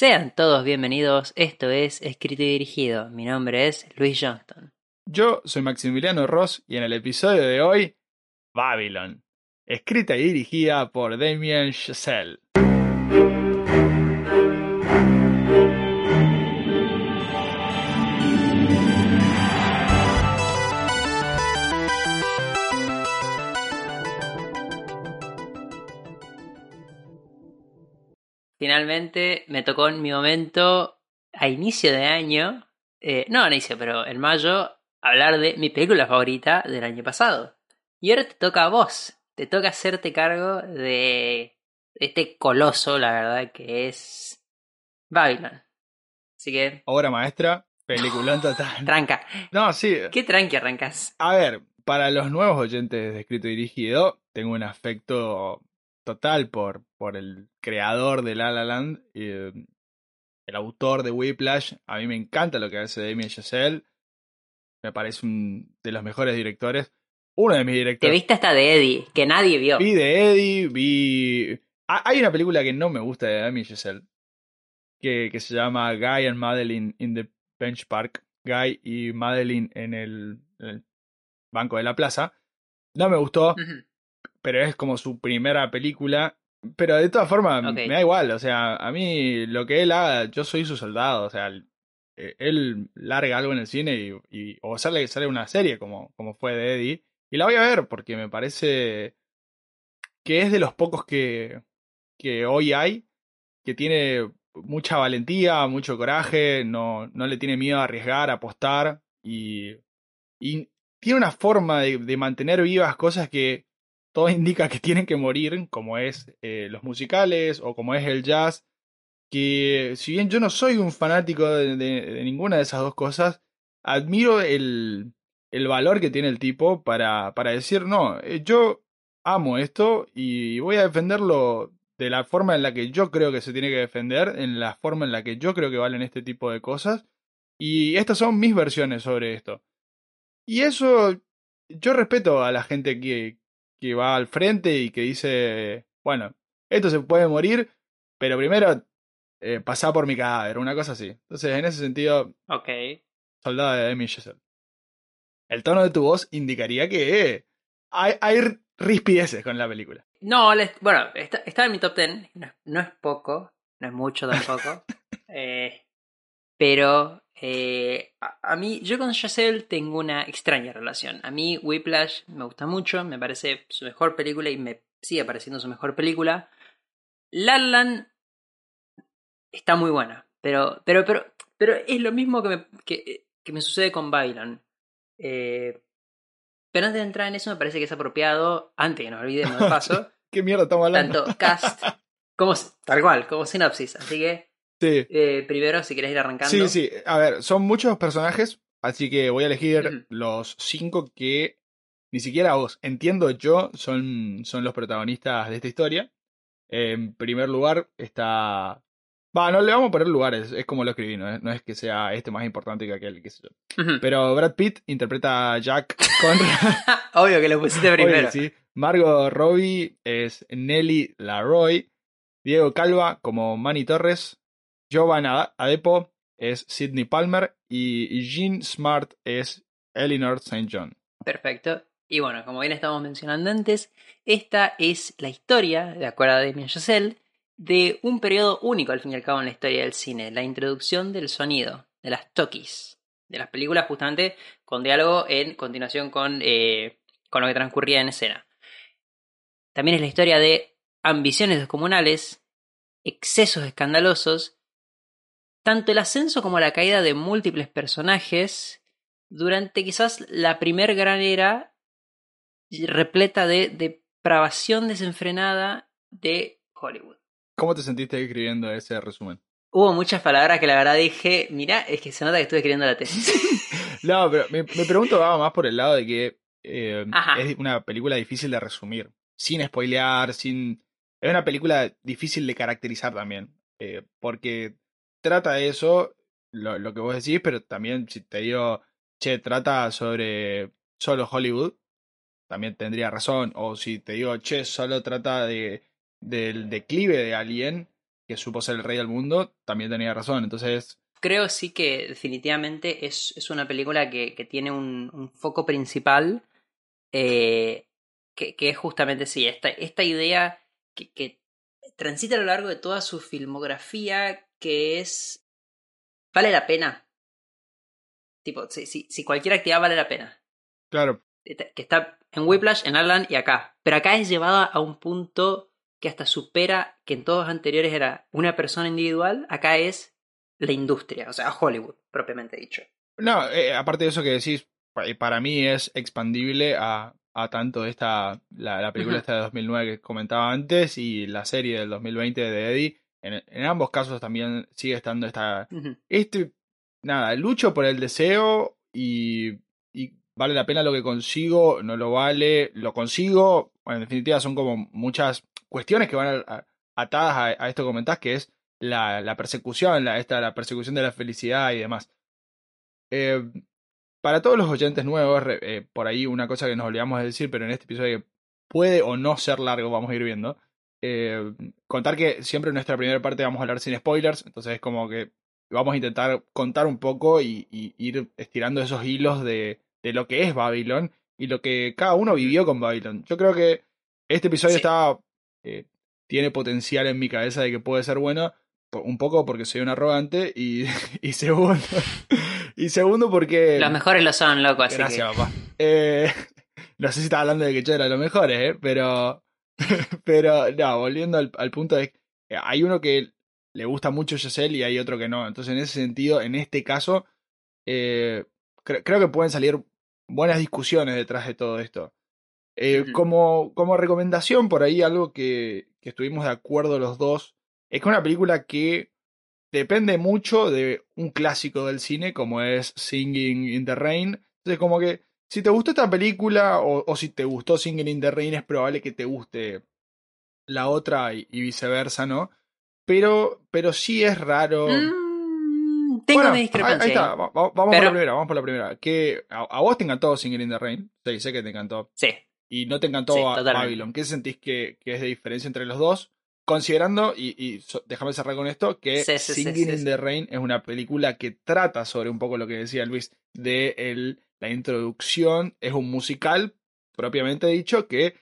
Sean todos bienvenidos, esto es Escrito y Dirigido. Mi nombre es Luis Johnston. Yo soy Maximiliano Ross y en el episodio de hoy, Babylon, escrita y dirigida por Damien Chazelle. Finalmente me tocó en mi momento a inicio de año, eh, no a inicio, pero en mayo, hablar de mi película favorita del año pasado. Y ahora te toca a vos, te toca hacerte cargo de este coloso, la verdad, que es Babylon. Así que... Obra maestra, peliculón total. Tranca. No, sí. ¿Qué tranqui arrancas? A ver, para los nuevos oyentes de Escrito y Dirigido, tengo un afecto total por, por el creador de La La Land, eh, el autor de Whiplash. A mí me encanta lo que hace Damien Chazelle. Me parece un de los mejores directores. Uno de mis Te directores. viste hasta de Eddie, que nadie vio. Vi de Eddie, vi. Hay una película que no me gusta de Damien Chazelle. Que, que se llama Guy and Madeline in the Bench Park. Guy y Madeline en el, en el banco de la plaza. No me gustó. Pero es como su primera película. Pero de todas formas, me da igual. O sea, a mí lo que él haga, yo soy su soldado. O sea, él, eh, él larga algo en el cine y, y- o sale, sale una serie como, como fue de Eddie. Y la voy a ver porque me parece que es de los pocos que, que hoy hay, que tiene mucha valentía, mucho coraje, no, no le tiene miedo a arriesgar, a apostar y, y tiene una forma de, de mantener vivas cosas que todo indica que tienen que morir, como es eh, los musicales o como es el jazz, que si bien yo no soy un fanático de, de- ninguna de esas dos cosas, admiro el, el valor que tiene el tipo para, para decir, no, eh, yo amo esto y voy a defenderlo de la forma en la que yo creo que se tiene que defender, en la forma en la que yo creo que valen este tipo de cosas. Y estas son mis versiones sobre esto. Y eso, yo respeto a la gente que, que va al frente y que dice, bueno, esto se puede morir, pero primero eh, pasá por mi cadáver, una cosa así. Entonces, en ese sentido, Ok. soldado de Demi Chazelle. El tono de tu voz indicaría que eh, hay, hay rispideces con la película. No, les- bueno, está, está en mi top 10. No, es- no es poco, no es mucho tampoco. Eh, pero eh, a, a mí, yo con Chazelle tengo una extraña relación. A mí Whiplash me gusta mucho, me parece su mejor película y me sigue pareciendo su mejor película. La Land está muy buena, pero, pero, pero, pero es lo mismo que me, que, que me sucede con Babylon. Eh, pero antes de entrar en eso, me parece que es apropiado, antes que nos olvidemos de paso, ¿Qué mierda estamos hablando? tanto cast como tal cual, como sinopsis. Así que Sí. eh, primero, si querés ir arrancando. Sí, sí. A ver, son muchos personajes, así que voy a elegir los cinco que ni siquiera vos, entiendo yo, son, son los protagonistas de esta historia. En primer lugar está... Va, no le vamos a poner lugares, es como lo escribí, no es, no es que sea este más importante que aquel, qué sé yo. Pero Brad Pitt interpreta a Jack Conrad. Obvio que lo pusiste primero. Obvio, sí. Margot Robbie es Nelly Laroy. Diego Calva como Manny Torres. Jovan Ade- Adepo es Sidney Palmer. Y Jean Smart es Eleanor St. John. Perfecto. Y bueno, como bien estábamos mencionando antes, esta es la historia, de acuerdo a Damien Chazelle, de un periodo único al fin y al cabo en la historia del cine, la introducción del sonido, de las talkies, de las películas justamente con diálogo en continuación con, eh, con lo que transcurría en escena. También es la historia de ambiciones descomunales, excesos escandalosos, tanto el ascenso como la caída de múltiples personajes durante quizás la primer gran era repleta de depravación desenfrenada de Hollywood. ¿Cómo te sentiste escribiendo ese resumen? Hubo muchas palabras que la verdad dije, mira, es que se nota que estuve escribiendo la tesis. No, pero me, me pregunto va más por el lado de que eh, es una película difícil de resumir. Sin spoilear, sin. Es una película difícil de caracterizar también. eh, porque trata eso, lo, lo que vos decís, pero también si te digo, che, trata sobre solo Hollywood, también tendría razón. O si te digo, che, solo trata de del declive de alguien, que supo ser el rey del mundo, también tenía razón. Entonces. Creo sí que definitivamente es, es una película que, que tiene un, un, foco principal. Eh, que, que, es justamente sí, esta, esta idea que, que transita a lo largo de toda su filmografía, que es. ¿Vale la pena? Tipo, si, si, si cualquier actividad vale la pena. Claro. Que está en Whiplash, en Alan y acá. Pero acá es llevada a un punto que hasta supera que en todos los anteriores era una persona individual, acá es la industria, o sea, Hollywood, propiamente dicho. No, eh, aparte de eso que decís, para mí es expandible a, a tanto esta, la, la película uh -huh. esta de 2009 que comentaba antes y la serie del 2020 de Eddie. En, en ambos casos también sigue estando esta, uh -huh. este, nada, lucho por el deseo y, y vale la pena lo que consigo, no lo vale, lo consigo, bueno, en definitiva son como muchas cuestiones que van a, a, atadas a, a, esto que comentás, que es la, la persecución, la, esta, la persecución de la felicidad y demás. Eh, para todos los oyentes nuevos, eh, por ahí una cosa que nos olvidamos de decir, pero en este episodio puede o no ser largo, vamos a ir viendo. Eh, contar que siempre en nuestra primera parte vamos a hablar sin spoilers, entonces es como que vamos a intentar contar un poco y, y ir estirando esos hilos de, de, lo que es Babylon y lo que cada uno vivió con Babylon. Yo creo que este episodio sí. está eh, tiene potencial en mi cabeza de que puede ser bueno, un poco porque soy un arrogante y, y segundo y segundo porque los mejores lo son loco así gracias que... papá eh, no sé si estaba hablando de que yo era los mejores eh, pero pero no volviendo al, al punto de hay uno que le gusta mucho Giselle y hay otro que no. Entonces en ese sentido en este caso eh, cre creo que pueden salir buenas discusiones detrás de todo esto. Eh, como, como recomendación por ahí algo que, que estuvimos de acuerdo los dos es que una película que depende mucho de un clásico del cine como es Singing in the Rain. Entonces como que si te gustó esta película o, o si te gustó Singing in the Rain es probable que te guste la otra y, y viceversa, ¿no? Pero, pero sí es raro. Mm, tengo bueno, mi discrepancia. Ahí, ahí está, va, vamos pero... por la primera, vamos por la primera. Que a, a, vos te encantó Singing in the Rain. Sí, sé que te encantó. Sí. Y no te encantó sí, Babylon. ¿Qué sentís que, que es de diferencia entre los dos? considerando, y, y so, déjame cerrar con esto, que sí, sí, Singing in the Rain es una película que trata sobre un poco lo que decía Luis, de el, la introducción, es un musical, propiamente dicho, que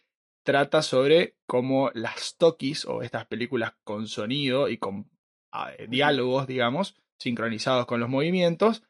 trata sobre cómo las Tokis, o estas películas con sonido y con uh, diálogos, digamos, sincronizados con los movimientos,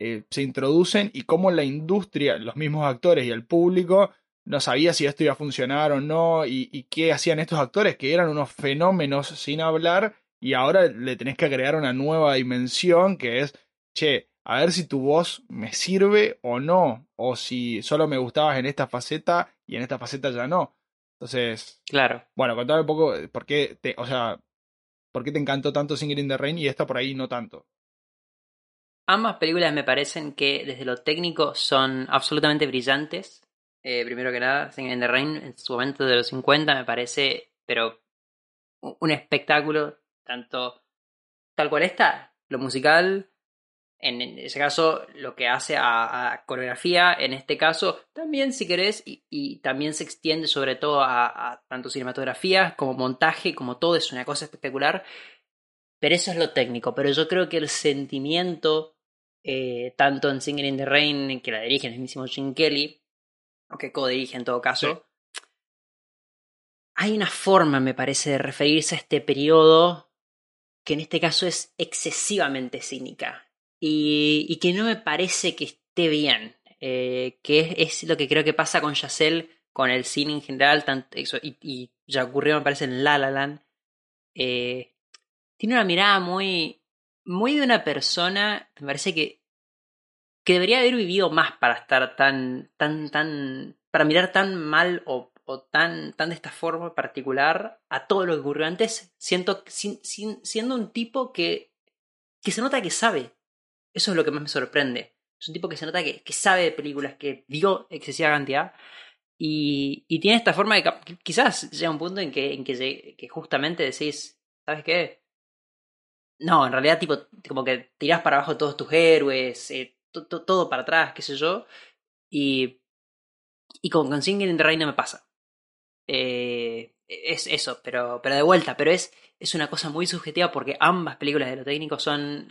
eh, se introducen y cómo la industria, los mismos actores y el público no sabía si esto iba a funcionar o no, y, y, qué hacían estos actores, que eran unos fenómenos sin hablar, y ahora le tenés que agregar una nueva dimensión, que es, che, a ver si tu voz me sirve o no, o si solo me gustabas en esta faceta y en esta faceta ya no. Entonces, claro. Bueno, contame un poco por qué, te, o sea, por qué te encantó tanto Singing in the Rain y esta por ahí no tanto. Ambas películas me parecen que desde lo técnico son absolutamente brillantes eh, primero que nada, Singing in the Rain en su momento de los 50 me parece, pero un espectáculo, tanto tal cual está, lo musical, en, ese caso lo que hace a, a, coreografía, en este caso también si querés, y, y también se extiende sobre todo a, a, tanto cinematografía como montaje, como todo, es una cosa espectacular, pero eso es lo técnico, pero yo creo que el sentimiento, eh, tanto en Singing in the Rain, que la dirige el mismísimo Jim Kelly, o que codirige en todo caso. Sí. Hay una forma, me parece, de referirse a este periodo que en este caso es excesivamente cínica y, que no me parece que esté bien, eh, que es, lo que creo que pasa con Yacel, con el cine en general, tanto, y, ya ocurrió, me parece, en La La Land. Eh, tiene una mirada muy, muy de una persona, me parece que que debería haber vivido más para estar tan, tan, tan, para mirar tan mal o, tan, tan de esta forma particular a todo lo que ocurrió antes, siento, sin, siendo un tipo que, que se nota que sabe. Eso es lo que más me sorprende. Es un tipo que se nota que, que sabe de películas, que vio excesiva cantidad. Y, y tiene esta forma de quizás llega un punto en que, en que, justamente decís, ¿sabes qué? No, en realidad, tipo, como que tirás para abajo todos tus héroes, eh, todo para atrás, qué sé yo. Y, y con, con Singing in the no me pasa. Eh, es eso, pero, pero de vuelta, pero es, es una cosa muy subjetiva porque ambas películas de lo técnico son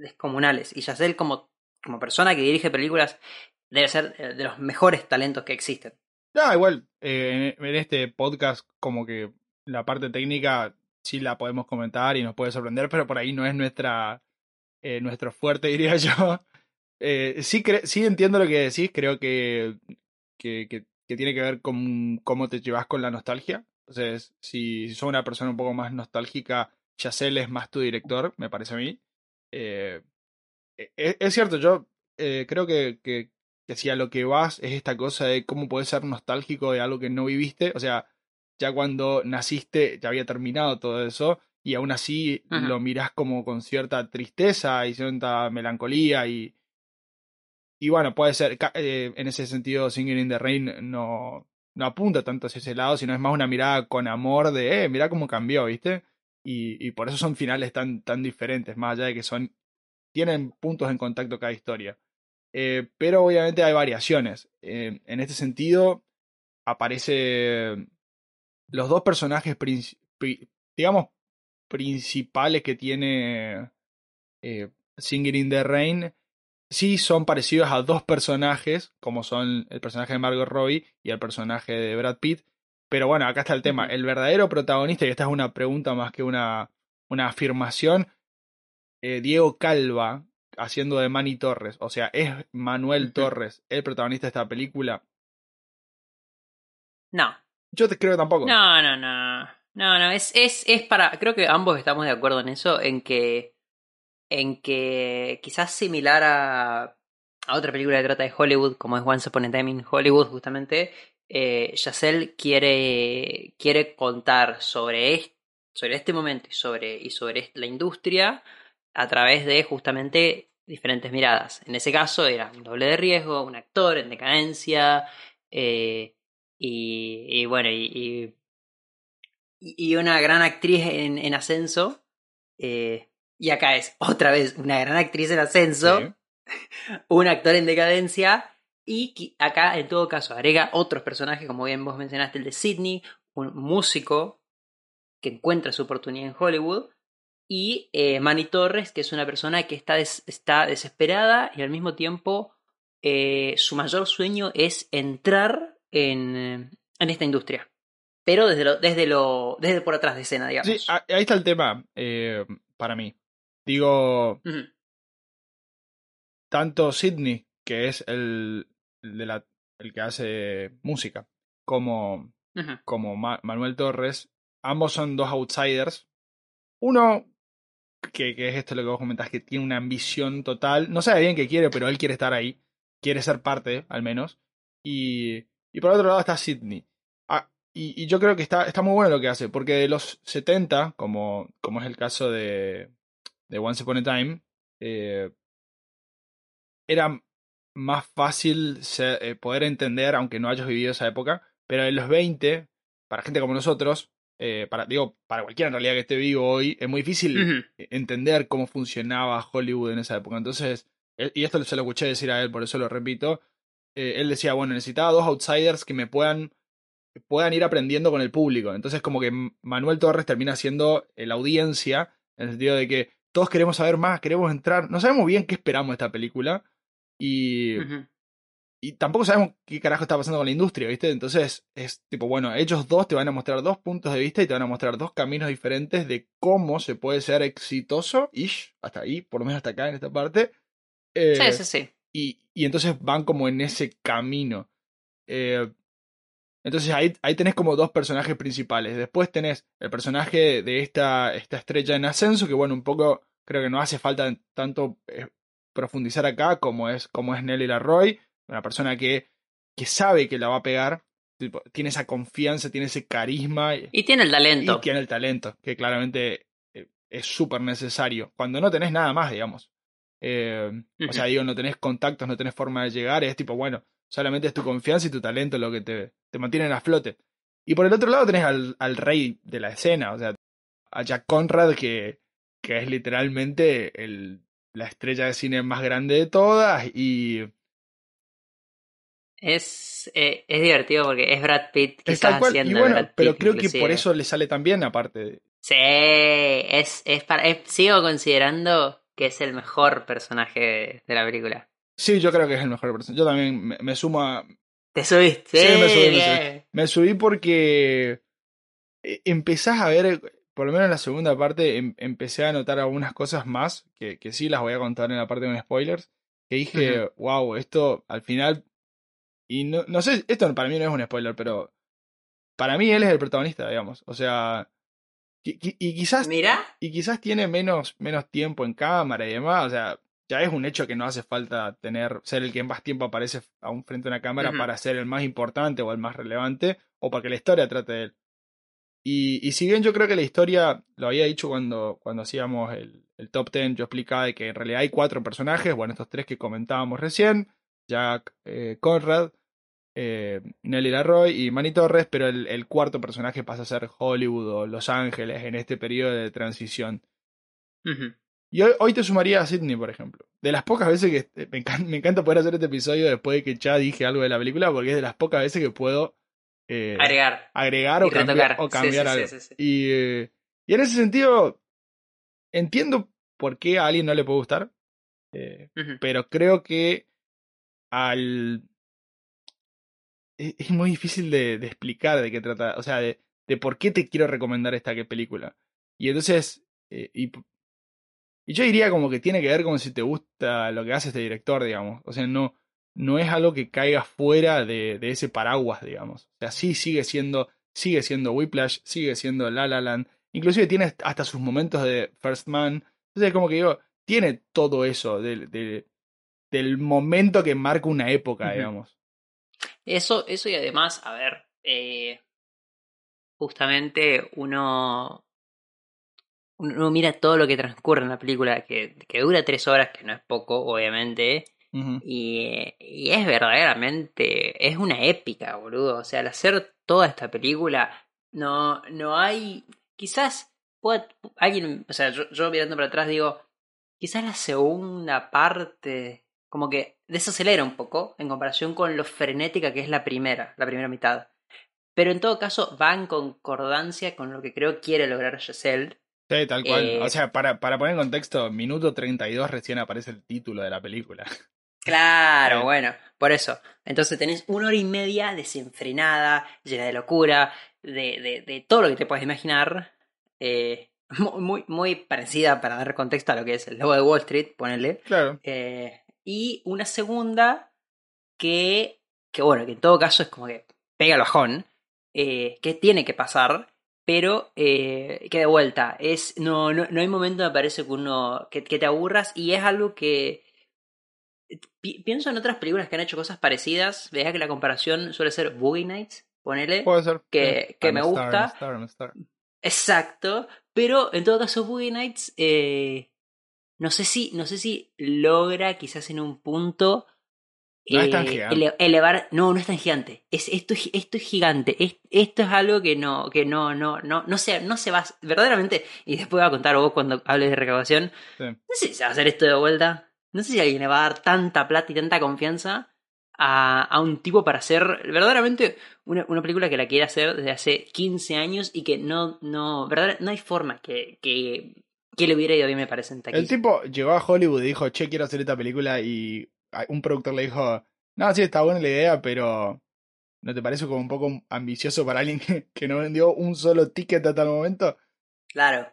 descomunales. Y Yacel como, como persona que dirige películas debe ser de los mejores talentos que existen. No, igual, eh, en, este podcast como que la parte técnica sí la podemos comentar y nos puede sorprender, pero por ahí no es nuestra eh, nuestro fuerte, diría yo. Eh, sí, sí entiendo lo que decís, creo que, que, que, tiene que ver con cómo te llevas con la nostalgia. Entonces, si, sos una persona un poco más nostálgica, Chazelle es más tu director, me parece a mí. Eh, e, e, es, cierto, yo eh, creo que, que, que, si a lo que vas es esta cosa de cómo puedes ser nostálgico de algo que no viviste, o sea, ya cuando naciste ya había terminado todo eso y aún así lo mirás como con cierta tristeza y cierta melancolía y, y bueno, puede ser, eh, en ese sentido, Singing in the Rain no, no apunta tanto hacia ese lado, sino es más una mirada con amor de, eh, mira cómo cambió, ¿viste? Y, por eso son finales tan, tan diferentes, más allá de que son, tienen puntos en contacto cada historia. Eh, pero obviamente hay variaciones. Eh, en este sentido, aparece los dos personajes, digamos, principales que tiene eh, in the Rain sí son parecidos a dos personajes, como son el personaje de Margot Robbie y el personaje de Brad Pitt. Pero bueno, acá está el tema. El verdadero protagonista, y esta es una pregunta más que una, una afirmación, eh, Diego Calva, haciendo de Manny Torres. O sea, ¿es Manuel Torres el protagonista de esta película? No. Yo te creo que tampoco. No, no, no. No, no, es, es, es para. Creo que ambos estamos de acuerdo en eso, en que en que quizás similar a, a otra película que trata de Hollywood, como es Once Upon a Time in Hollywood, justamente, eh, quiere, quiere contar sobre, este, sobre este momento y sobre, y sobre la industria a través de justamente diferentes miradas. En ese caso era un doble de riesgo, un actor en decadencia, eh, y, y, bueno, y, y, una gran actriz en, en ascenso. Eh, y acá es otra vez una gran actriz en ascenso, un actor en decadencia. Y acá, en todo caso, agrega otros personajes, como bien vos mencionaste, el de Sidney, un músico que encuentra su oportunidad en Hollywood. Y eh, Manny Torres, que es una persona que está, está desesperada y al mismo tiempo eh, su mayor sueño es entrar en, en esta industria. Pero desde lo, desde lo, desde por atrás de escena, digamos. Sí, ahí está el tema eh, para mí. Digo, tanto Sidney, que es el, de la, el que hace música, como, como Manuel Torres, ambos son dos outsiders. Uno, que, que, es esto lo que vos comentás, que tiene una ambición total, no sabe bien qué quiere, pero él quiere estar ahí, quiere ser parte, al menos. Y, y por otro lado está Sidney. Ah, y, y, yo creo que está, está muy bueno lo que hace, porque de los 70, como, como es el caso de, de Once Upon a Time, eh, era más fácil eh, poder entender, aunque no hayas vivido esa época, pero en los 20, para gente como nosotros, eh, para, digo, para cualquiera en realidad que esté vivo hoy, es muy difícil entender cómo funcionaba Hollywood en esa época. Entonces, y esto se lo escuché decir a él, por eso lo repito, él decía, bueno, necesitaba dos outsiders que me puedan puedan ir aprendiendo con el público. Entonces, como que Manuel Torres termina siendo la audiencia, en el sentido de que todos queremos saber más, queremos entrar. No sabemos bien qué esperamos de esta película. Y. Y tampoco sabemos qué carajo está pasando con la industria, ¿viste? Entonces es tipo, bueno, ellos dos te van a mostrar dos puntos de vista y te van a mostrar dos caminos diferentes de cómo se puede ser exitoso, ish, hasta ahí, por lo menos hasta acá en esta parte. Eh, sí, sí, sí. Y, y entonces van como en ese camino. Eh, entonces ahí, ahí tenés como dos personajes principales. Después tenés el personaje de esta, esta estrella en ascenso, que bueno, un poco creo que no hace falta tanto eh, profundizar acá como es, como es Nelly Larroy, una persona que, que sabe que la va a pegar, tiene esa confianza, tiene ese carisma. Y tiene el talento. Y tiene el talento, que claramente eh, es súper necesario. Cuando no tenés nada más, digamos. Eh, o sea, digo, no tenés contactos, no tenés forma de llegar, es tipo, bueno, Solamente es tu confianza y tu talento lo que te, te mantienen a flote. Y por el otro lado tenés al, al rey de la escena, o sea, a Jack Conrad, que, que es literalmente el, la estrella de cine más grande de todas y, Es, eh, es divertido porque es Brad Pitt Es quizás tal cual. Y haciendo bueno, Brad Pitt, pero creo que por eso le sale tan bien, aparte de. Sí, es, es para, es- sigo considerando que es el mejor personaje de la película. Sí, yo creo que es el mejor personaje. Yo también me, me sumo a. ¿Te subiste? Sí, me subí, me bien. Me subí porque eh, empezás a ver, por lo menos en la segunda parte, em- empecé a notar algunas cosas más, que, que sí las voy a contar en la parte con spoilers, que dije, wow, esto al final, y no, no sé, esto para mí no es un spoiler, pero para mí él es el protagonista, digamos, o sea, y quizás, Mira, y quizás tiene menos, menos tiempo en cámara y demás, o sea, ya es un hecho que no hace falta tener, ser el que más tiempo aparece a un frente a una cámara para ser el más importante o el más relevante, o para que la historia trate de él. Y, y si bien yo creo que la historia, lo había dicho cuando, cuando hacíamos el, el top 10, yo explicaba de que en realidad hay cuatro personajes, bueno, estos tres que comentábamos recién, Jack eh, Conrad, eh, Nelly Larroy y Manny Torres, pero el, el cuarto personaje pasa a ser Hollywood o Los Ángeles en este periodo de transición. Y hoy, hoy te sumaría a Sidney, por ejemplo. De las pocas veces que me encanta, me encanta poder hacer este episodio después de que ya dije algo de la película, porque es de las pocas veces que puedo eh, agregar. agregar o y cambiar, o cambiar sí, sí, algo. sí, sí. Y, eh, y en ese sentido, entiendo por qué a alguien no le puede gustar, eh, pero creo que al... Es, es muy difícil de, de explicar de qué trata, o sea, de, de por qué te quiero recomendar esta que- película. Y entonces, y, y yo diría como que tiene que ver con si te gusta lo que hace este director, digamos. O sea, no, no es algo que caiga fuera de, de ese paraguas, digamos. O sea, sí sigue siendo, sigue siendo Whiplash, sigue siendo La La Land. Inclusive tiene hasta sus momentos de First Man. Entonces, como que digo, tiene todo eso del, momento que marca una época, digamos. Eso, eso y además, a ver, eh, justamente uno, uno mira todo lo que transcurre en la película, que, que dura tres horas, que no es poco, obviamente, Y, y es verdaderamente, es una épica, boludo. O sea, al hacer toda esta película, no, no hay, quizás pueda, alguien, o sea, yo, yo mirando para atrás digo, quizás la segunda parte como que desacelera un poco en comparación con lo frenética que es la primera, la primera mitad. Pero en todo caso va en concordancia con lo que creo quiere lograr Giselle. Sí, tal cual. Eh, O sea, para, para poner en contexto, minuto 32 recién aparece el título de la película. Claro, Sí. bueno, por eso. Entonces tenés una hora y media desenfrenada, llena de locura, de, de, de todo lo que te puedes imaginar. eh, mu- muy, muy parecida para dar contexto a lo que es el logo de Wall Street, ponele. Claro. Eh, y una segunda que, que, bueno, que en todo caso es como que pega el bajón, eh, que tiene que pasar, pero eh, que de vuelta, es, no, no, no hay momento, me parece, que uno, que, que te aburras y es algo que... pi- pienso en otras películas que han hecho cosas parecidas, vea que la comparación suele ser Boogie Nights, ponele. Puede ser. Que- Sí. que I'm me star, gusta. I'm a star, I'm a star. Exacto, pero en todo caso Boogie Nights eh, no sé si no sé si logra quizás en un punto No es tan eh, gigante. ele- elevar no no es tan gigante es esto es- esto es gigante es- esto es algo que no que no no no no se no se va verdaderamente y después voy a contar vos cuando hables de recaudación Sí. no sé si se va a hacer esto de vuelta no sé si alguien le va a dar tanta plata y tanta confianza a, a un tipo para hacer verdaderamente una, una película que la quiere hacer desde hace 15 años y que no, no, verdad, no hay forma que, que, que le hubiera ido bien, me parece, en taquilla. El tipo llegó a Hollywood y dijo, che, quiero hacer esta película y un productor le dijo, no, sí, está buena la idea, pero ¿no te parece como un poco ambicioso para alguien que, que no vendió un solo ticket hasta el momento? Claro.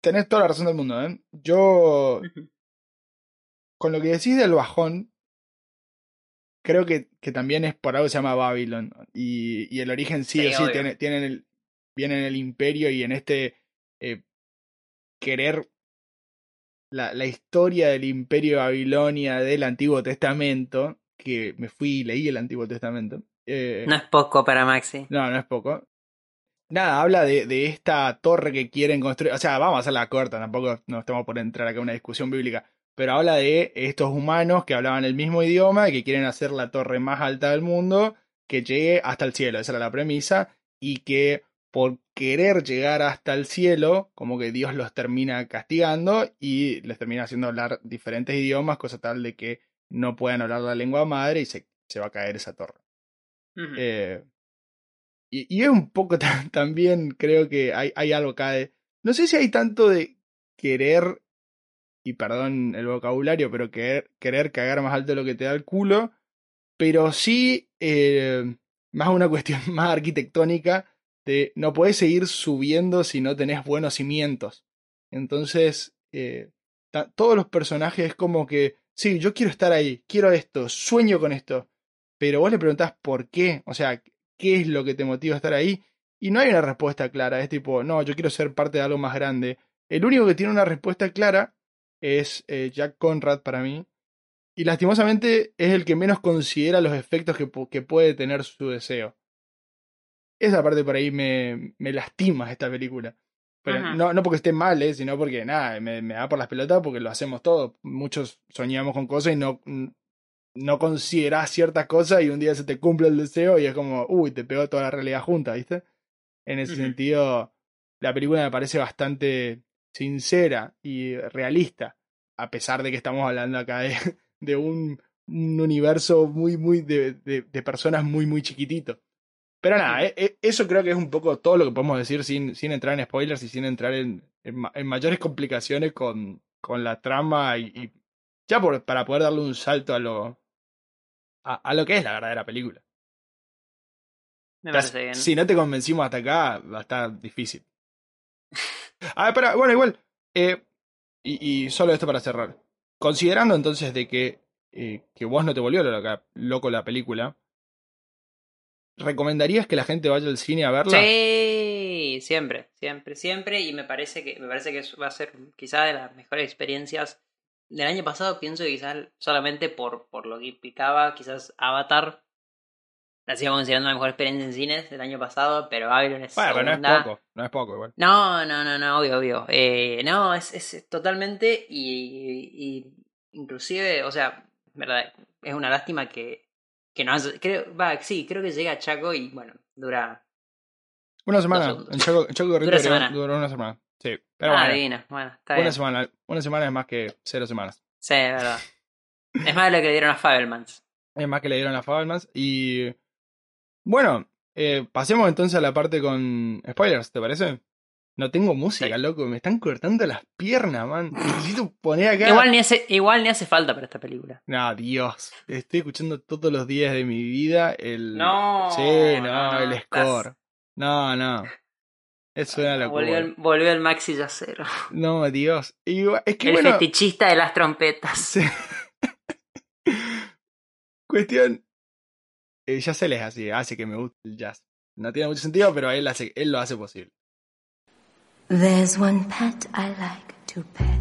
Tenés toda la razón del mundo, ¿eh? Yo, con lo que decís del bajón, creo que, que también es por algo que se llama Babylon. Y, y el origen sí, Sí, o sí obvio. tiene, tiene en el, viene en el imperio y en este eh, querer la, la historia del imperio de Babilonia del Antiguo Testamento, que me fui y leí el Antiguo Testamento. Eh, No es poco para Maxi. no, no es poco. Nada, habla de, de esta torre que quieren construir. O sea, vamos a hacerla corta, tampoco no estamos por entrar acá en una discusión bíblica. Pero habla de estos humanos que hablaban el mismo idioma y que quieren hacer la torre más alta del mundo que llegue hasta el cielo. Esa era la premisa. Y que por querer llegar hasta el cielo, como que Dios los termina castigando y les termina haciendo hablar diferentes idiomas, cosa tal de que no puedan hablar la lengua madre y se se va a caer esa torre. Eh, y, y es un poco ta- también, creo que hay, hay algo acá de... No sé si hay tanto de querer, y perdón el vocabulario, pero querer, querer cagar más alto de lo que te da el culo, pero sí eh, más una cuestión más arquitectónica de no puedes seguir subiendo si no tenés buenos cimientos. Entonces, eh, todos los personajes es como que, sí, yo quiero estar ahí, quiero esto, sueño con esto, pero vos le preguntás por qué, o sea, qué es lo que te motiva a estar ahí, y no hay una respuesta clara, es tipo, no, yo quiero ser parte de algo más grande. El único que tiene una respuesta clara es eh, Jack Conrad para mí, y lastimosamente es el que menos considera los efectos que, que puede tener su deseo. Esa parte por ahí me, me lastima esta película. Pero no, no porque esté mal, eh, sino porque nada, me, me da por las pelotas porque lo hacemos todos. Muchos soñamos con cosas y no, no considerás ciertas cosas y un día se te cumple el deseo y es como, uy, te pegó toda la realidad junta, ¿viste? En ese sentido, la película me parece bastante sincera y realista, a pesar de que estamos hablando acá de, de un, un universo muy, muy, de, de, de personas muy, muy chiquitito. Pero nada, eh, eh, eso creo que es un poco todo lo que podemos decir sin, sin entrar en spoilers y sin entrar en, en, ma- en mayores complicaciones con, con la trama y, y ya por, para poder darle un salto a lo, a, a lo que es la verdadera película. Me parece bien. Si no te convencimos hasta acá, va a estar difícil. Ah, espera, bueno, igual. eh, y, solo esto para cerrar. Considerando entonces de que, eh, que vos no te volvió loco la película, ¿recomendarías que la gente vaya al cine a verla? Sí, siempre, siempre, siempre. Y me parece que, me parece que va a ser quizá de las mejores experiencias del año pasado. Pienso que quizás solamente por, por lo que implicaba, quizás Avatar la sigo considerando la mejor experiencia en cines del año pasado, pero Babylon es Bueno, pero no es poco, no es poco igual. No, no, no, no, obvio, obvio. Eh, no, es, es totalmente y, y inclusive, o sea, verdad, es una lástima que, que no creo, va, sí, creo que llega a Chaco y bueno, dura Una semana. En Chaco, en Chaco Dura duró, una semana. Sí, pero ah, bueno, divina, bueno, está una bien. semana, una semana es más que cero semanas. Sí, es verdad. es más de lo que le dieron a Fabelmans. Es más que le dieron las Fabelmans. Y bueno, eh, pasemos entonces a la parte con spoilers, ¿te parece? No tengo música, Sí. loco. Me están cortando las piernas, man. Necesito poner acá. Igual ni hace, igual ni hace falta para esta película. No, Dios. Estoy escuchando todos los días de mi vida el. No, Sí, no, el estás- score. No, no. Es una locura. Volvió el, volvió el Maxi Yacero. No, Dios. Y igual- es que El bueno. fetichista de las trompetas. Sí. Cuestión. Eh, ya se les así, hace que me guste el jazz. No tiene mucho sentido, pero él, hace, él lo hace posible. There's one pet I like to pet.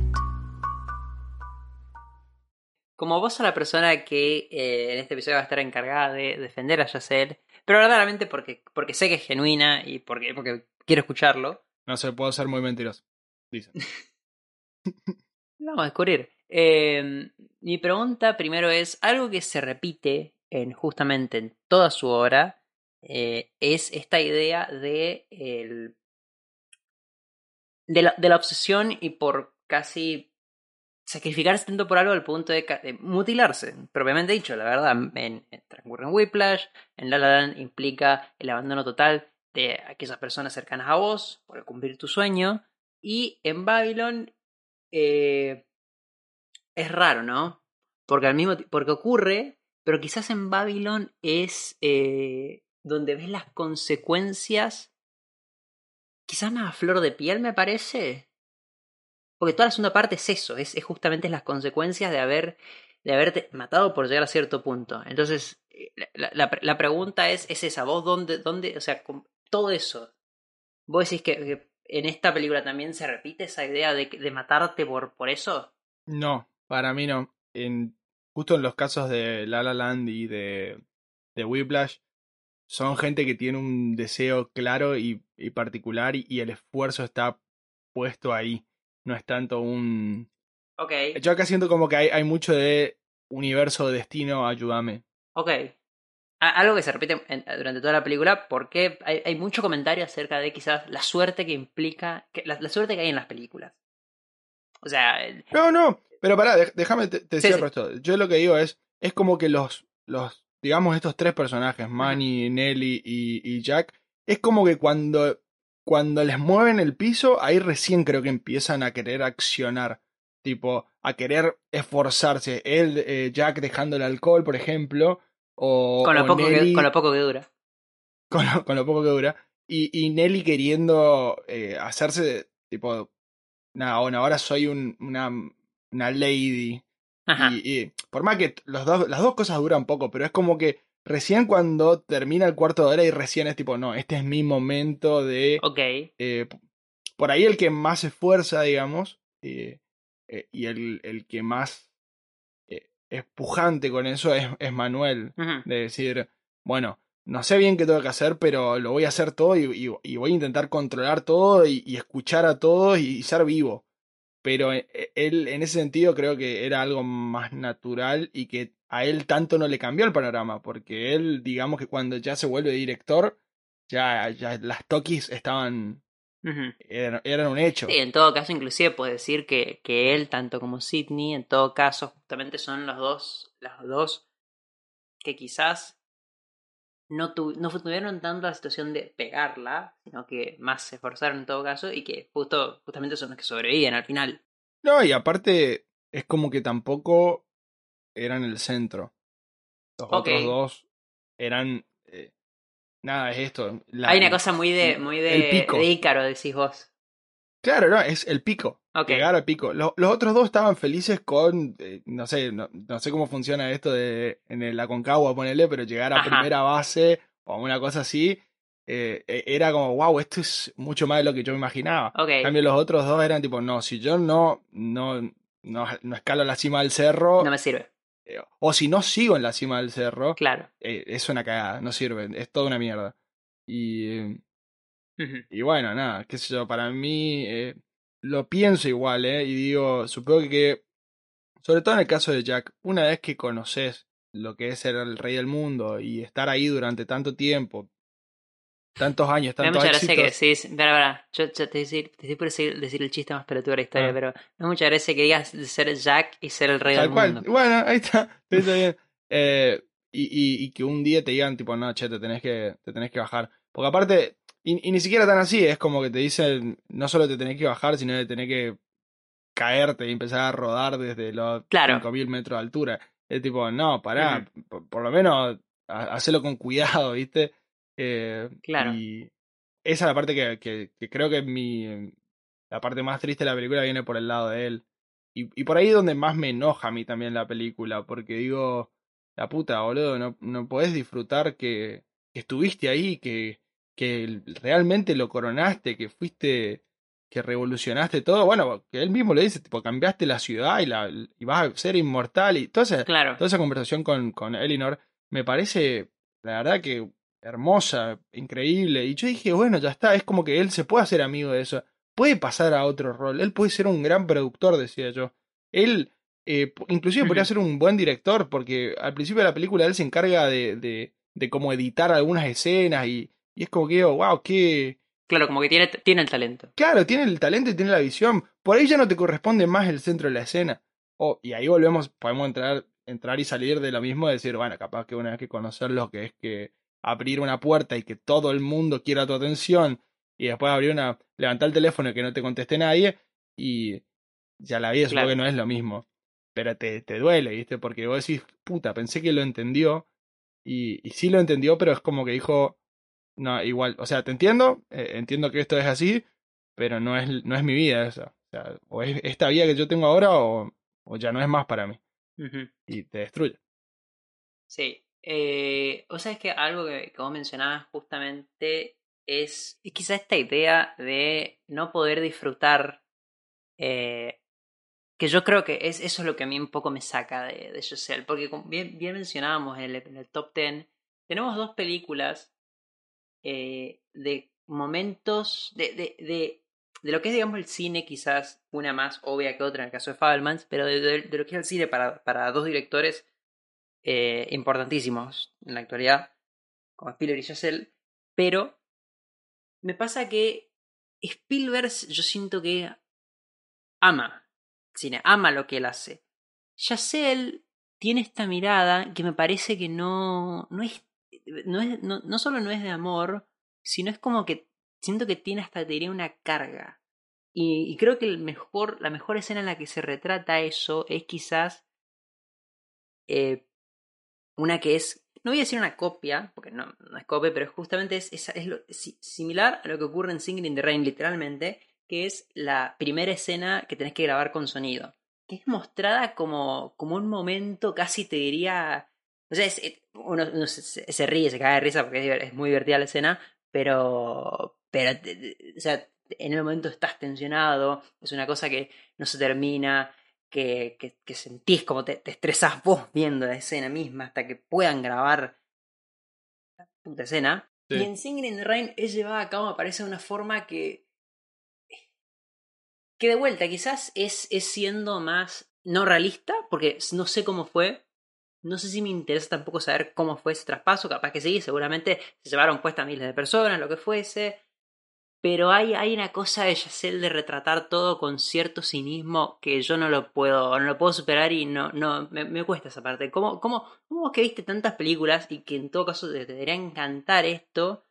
Como vos sos la persona que eh, en este episodio va a estar encargada de defender a Yacel, pero verdaderamente porque, porque sé que es genuina y porque, porque quiero escucharlo, No se puedo ser muy mentiroso. Dicen. vamos a descubrir. Eh, mi pregunta primero es, algo que se repite en justamente en toda su obra, eh, es esta idea de, el, de, la, obsesión y por casi sacrificarse tanto por algo al punto de, mutilarse, propiamente dicho, la verdad, en, en transcurre en Whiplash, en La implica el abandono total de aquellas personas cercanas a vos por cumplir tu sueño, y en Babylon eh, es raro, ¿no? Porque al mismo porque ocurre, pero quizás en Babylon es eh, donde ves las consecuencias, quizás más a flor de piel, me parece. Porque toda la segunda parte es eso, es, es justamente las consecuencias de haber de haberte matado por llegar a cierto punto. Entonces, eh, la, la, pregunta es, es esa, vos dónde, dónde, o sea, con todo eso, vos decís que, que en esta película también se repite esa idea de, de matarte por, por eso. No, para mí no. En, justo en los casos de La La Land y de, de Whiplash, son gente que tiene un deseo claro y, y particular y, y el esfuerzo está puesto ahí. No es tanto un... Ok, Yo acá siento como que hay, hay mucho de universo, destino, ayúdame. ok. Algo que se repite en- durante toda la película porque hay, hay mucho comentario acerca de quizás la suerte que implica, que, la, la suerte que hay en las películas. O sea, No, no, pero pará, déjame, te, te Sí, cierro sí. esto. Yo lo que digo es, es como que los, los digamos, estos tres personajes, Manny, Nelly y, y Jack, es como que cuando, cuando les mueven el piso, ahí recién creo que empiezan a querer accionar. Tipo, a querer esforzarse. Él, eh, Jack dejando el alcohol, por ejemplo. O, Con lo, o poco que, con lo poco que dura. con lo, con lo poco que dura. Y, y Nelly queriendo eh, hacerse, tipo, nada, bueno, ahora soy un, una, una lady. Ajá. Y, y por más que los dos, las dos cosas duran poco, pero es como que recién cuando termina el cuarto de hora y recién es tipo, no, este es mi momento de... Ok. eh, por ahí el que más se esfuerza, digamos, eh, eh, y el, el que más es pujante con eso es, es Manuel de decir, bueno, no sé bien qué tengo que hacer, pero lo voy a hacer todo y, y- y voy a intentar controlar todo y, y escuchar a todos y, ser vivo. Pero eh, él, en ese sentido, creo que era algo más natural y que a él tanto no le cambió el panorama, porque él, digamos que cuando ya se vuelve director, ya, ya las Tokis estaban, eran, eran un hecho. Sí, en todo caso, inclusive puedes decir que, que él, tanto como Sidney, en todo caso, justamente son los dos, los dos que quizás no, tu- no tuvieron tanto la situación de pegarla, sino que más se esforzaron en todo caso y que justo, justamente son los que sobreviven al final. No, y aparte, es como que tampoco eran el centro. Los otros dos eran. eh, nada, es esto. la- Hay una cosa muy de, muy de, de Ícaro, decís vos. Claro, no, es el pico. Llegar al pico. Lo- los otros dos estaban felices con. eh, no sé, no, no sé cómo funciona esto de en el Aconcagua, ponele, pero llegar a Ajá. primera base o una cosa así. eh, eh, era como, wow, esto es mucho más de lo que yo me imaginaba. En cambio, los otros dos eran tipo, no, si yo no, no, no, no escalo la cima del cerro, No me sirve. eh, o si no sigo en la cima del cerro, Claro. eh, es una cagada, no sirve, es toda una mierda. Y, y bueno, nada, qué sé yo, para mí lo pienso igual, ¿eh? Y digo, supongo que, sobre todo en el caso de Jack, una vez que conoces lo que es ser el rey del mundo y estar ahí durante tanto tiempo, tantos años, Me da tantos mucha gracia que decís, espera, espera, yo, yo te, estoy por decir, decir el chiste más pelotudo de la historia, Ah. pero da mucha gracia que digas ser Jack y ser el rey Tal del cual. mundo. Bueno, ahí está. Está bien. Eh, y, y, y que un día te digan, tipo, no, che, te tenés que, te tenés que bajar. Porque aparte, y, y ni siquiera tan así, es como que te dicen, no solo te tenés que bajar, sino que tenés que caerte y empezar a rodar desde los Claro. 5.000 metros de altura. Es tipo, no, pará, por, por lo menos ha- hacelo con cuidado, ¿viste? Eh, Claro. Y esa es la parte que, que, que creo que mi, la parte más triste de la película viene por el lado de él. Y, y por ahí es donde más me enoja a mí también la película, porque digo, la puta, boludo, no, no podés disfrutar que, que estuviste ahí, que, que realmente lo coronaste, que fuiste, que revolucionaste todo. Bueno, que él mismo le dice, tipo, cambiaste la ciudad y, la, y vas a ser inmortal y toda esa, Claro. toda esa conversación con, con Elinor me parece, la verdad que hermosa, increíble. Y yo dije, bueno, ya está, es como que él se puede hacer amigo de eso. Puede pasar a otro rol. Él puede ser un gran productor, decía yo. Él, eh, inclusive podría ser un buen director, porque al principio de la película él se encarga de, de, de cómo editar algunas escenas y, y es como que digo, wow, qué... Claro, como que tiene, tiene el talento. Claro, tiene el talento y tiene la visión. Por ahí ya no te corresponde más el centro de la escena. Oh, y ahí volvemos, podemos entrar, entrar y salir de lo mismo y decir, bueno, capaz que una vez que conocer lo que es que abrir una puerta y que todo el mundo quiera tu atención y después abrir una, levantar el teléfono y que no te conteste nadie y ya la vida supongo Claro. que no es lo mismo. Pero te, te duele, ¿viste? Porque vos decís, puta, pensé que lo entendió y, y sí lo entendió, pero es como que dijo, no, igual, o sea, te entiendo, eh, entiendo que esto es así, pero no es, no es mi vida esa. O sea, o es esta vida que yo tengo ahora o, o ya no es más para mí. Y te destruye. Sí. Eh, o sea, es que algo que, que vos mencionabas justamente es, es quizá esta idea de no poder disfrutar. eh, que yo creo que es, eso es lo que a mí un poco me saca de, de Giselle. Porque bien, bien mencionábamos en el, en el top 10, tenemos dos películas eh, de momentos de, de, de, de lo que es, digamos, el cine, quizás una más obvia que otra en el caso de Fabelmans, pero de, lo que es el cine para, para dos directores eh, importantísimos en la actualidad, como Spielberg y Giselle, pero me pasa que Spielberg yo siento que ama el cine, ama lo que él hace. Giselle tiene esta mirada que me parece que no, no es, no, es no, no solo no es de amor, sino es como que siento que tiene hasta te diría una carga. Y, creo que el mejor, la mejor escena en la que se retrata eso es quizás eh, una que es, no voy a decir una copia, porque no, no es copia, pero justamente es, es, es lo, similar a lo que ocurre en Singing in the Rain, literalmente, que es la primera escena que tenés que grabar con sonido. Que es mostrada como, como un momento casi te diría. O sea, es, uno, uno se, se, ríe, se cae de risa porque es, muy divertida la escena, pero. Pero, o sea, en el momento estás tensionado, es una cosa que no se termina, que, que, que sentís como te, te, estresás vos viendo la escena misma hasta que puedan grabar la puta escena. Sí. Y en Singing in the Rain es llevada a cabo, me parece, de una forma que. que de vuelta, quizás es, es siendo más no realista, porque no sé cómo fue. No sé si me interesa tampoco saber cómo fue ese traspaso, capaz que sí, seguramente se llevaron puestas miles de personas, lo que fuese pero hay, hay una cosa de Yacel de retratar todo con cierto cinismo que yo no lo puedo, no lo puedo superar y no, no, me, me cuesta esa parte. ¿Cómo, cómo, ¿Cómo vos que viste tantas películas y que en todo caso te, te debería encantar esto?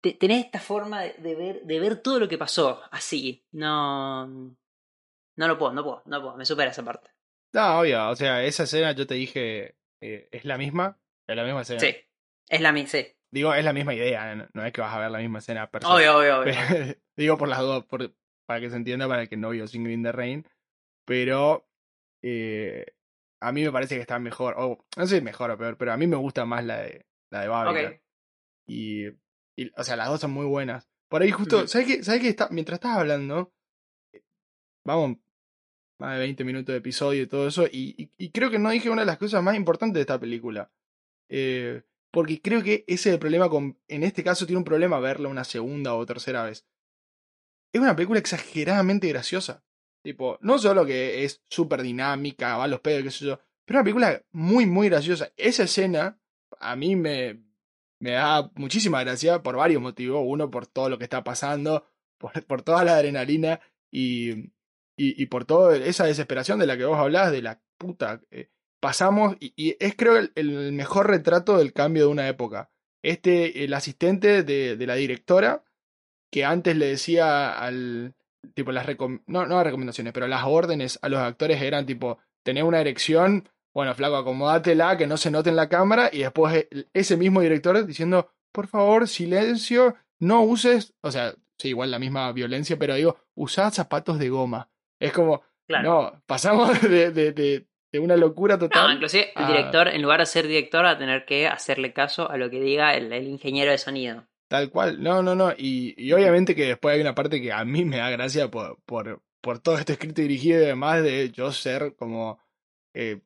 Te, tenés esta forma de, de, ver, de ver todo lo que pasó así. No. No lo puedo, no puedo, no puedo, me supera esa parte. No, obvio, o sea, esa escena yo te dije, eh, ¿es la misma? ¿Es la misma escena? Sí, es la misma, sí. Digo, es la misma idea, no, no, es que vas a ver la misma escena. Per obvio, obvio, obvio. digo por las dos, por, para que se entienda, para el que no vio Singing in the Rain. Pero eh, a mí me parece que está mejor, o no sé si mejor o peor, pero a mí me gusta más la de, la de Babylon. Okay. Y, y, o sea, las dos son muy buenas. Por ahí justo, ¿sabes qué? ¿Sabes qué? Está, mientras estás hablando, vamos, más de 20 minutos de episodio y todo eso, y, creo que no dije una de las cosas más importantes de esta película. Eh, porque creo que ese es el problema con. En este caso tiene un problema verla una segunda o tercera vez. Es una película exageradamente graciosa. Tipo, no solo que es súper dinámica, va a los pedos, qué sé yo. Pero una película muy, muy graciosa. Esa escena a mí me, me da muchísima gracia por varios motivos. Uno, por todo lo que está pasando, por, por toda la adrenalina y, y, por toda esa desesperación de la que vos hablás, de la puta. Eh, pasamos, y, es creo el, mejor retrato del cambio de una época. Este, el asistente de, de la directora, que antes le decía al, tipo, las recom no, no las recomendaciones, pero las órdenes a los actores eran tipo, tener una erección, bueno, flaco, acomódatela, que no se note en la cámara, y después ese mismo director diciendo, por favor, silencio, no uses, o sea, sí, igual la misma violencia, pero digo, usad zapatos de goma. Es como, claro. no, pasamos de, de, de, de una locura total. No, inclusive el director, en lugar de ser director, va a tener que hacerle caso a lo que diga el, el ingeniero de sonido. Tal cual, no, no, no. Y, y, obviamente que después hay una parte que a mí me da gracia por, por, por todo este escrito dirigido y demás de yo ser como... Eh,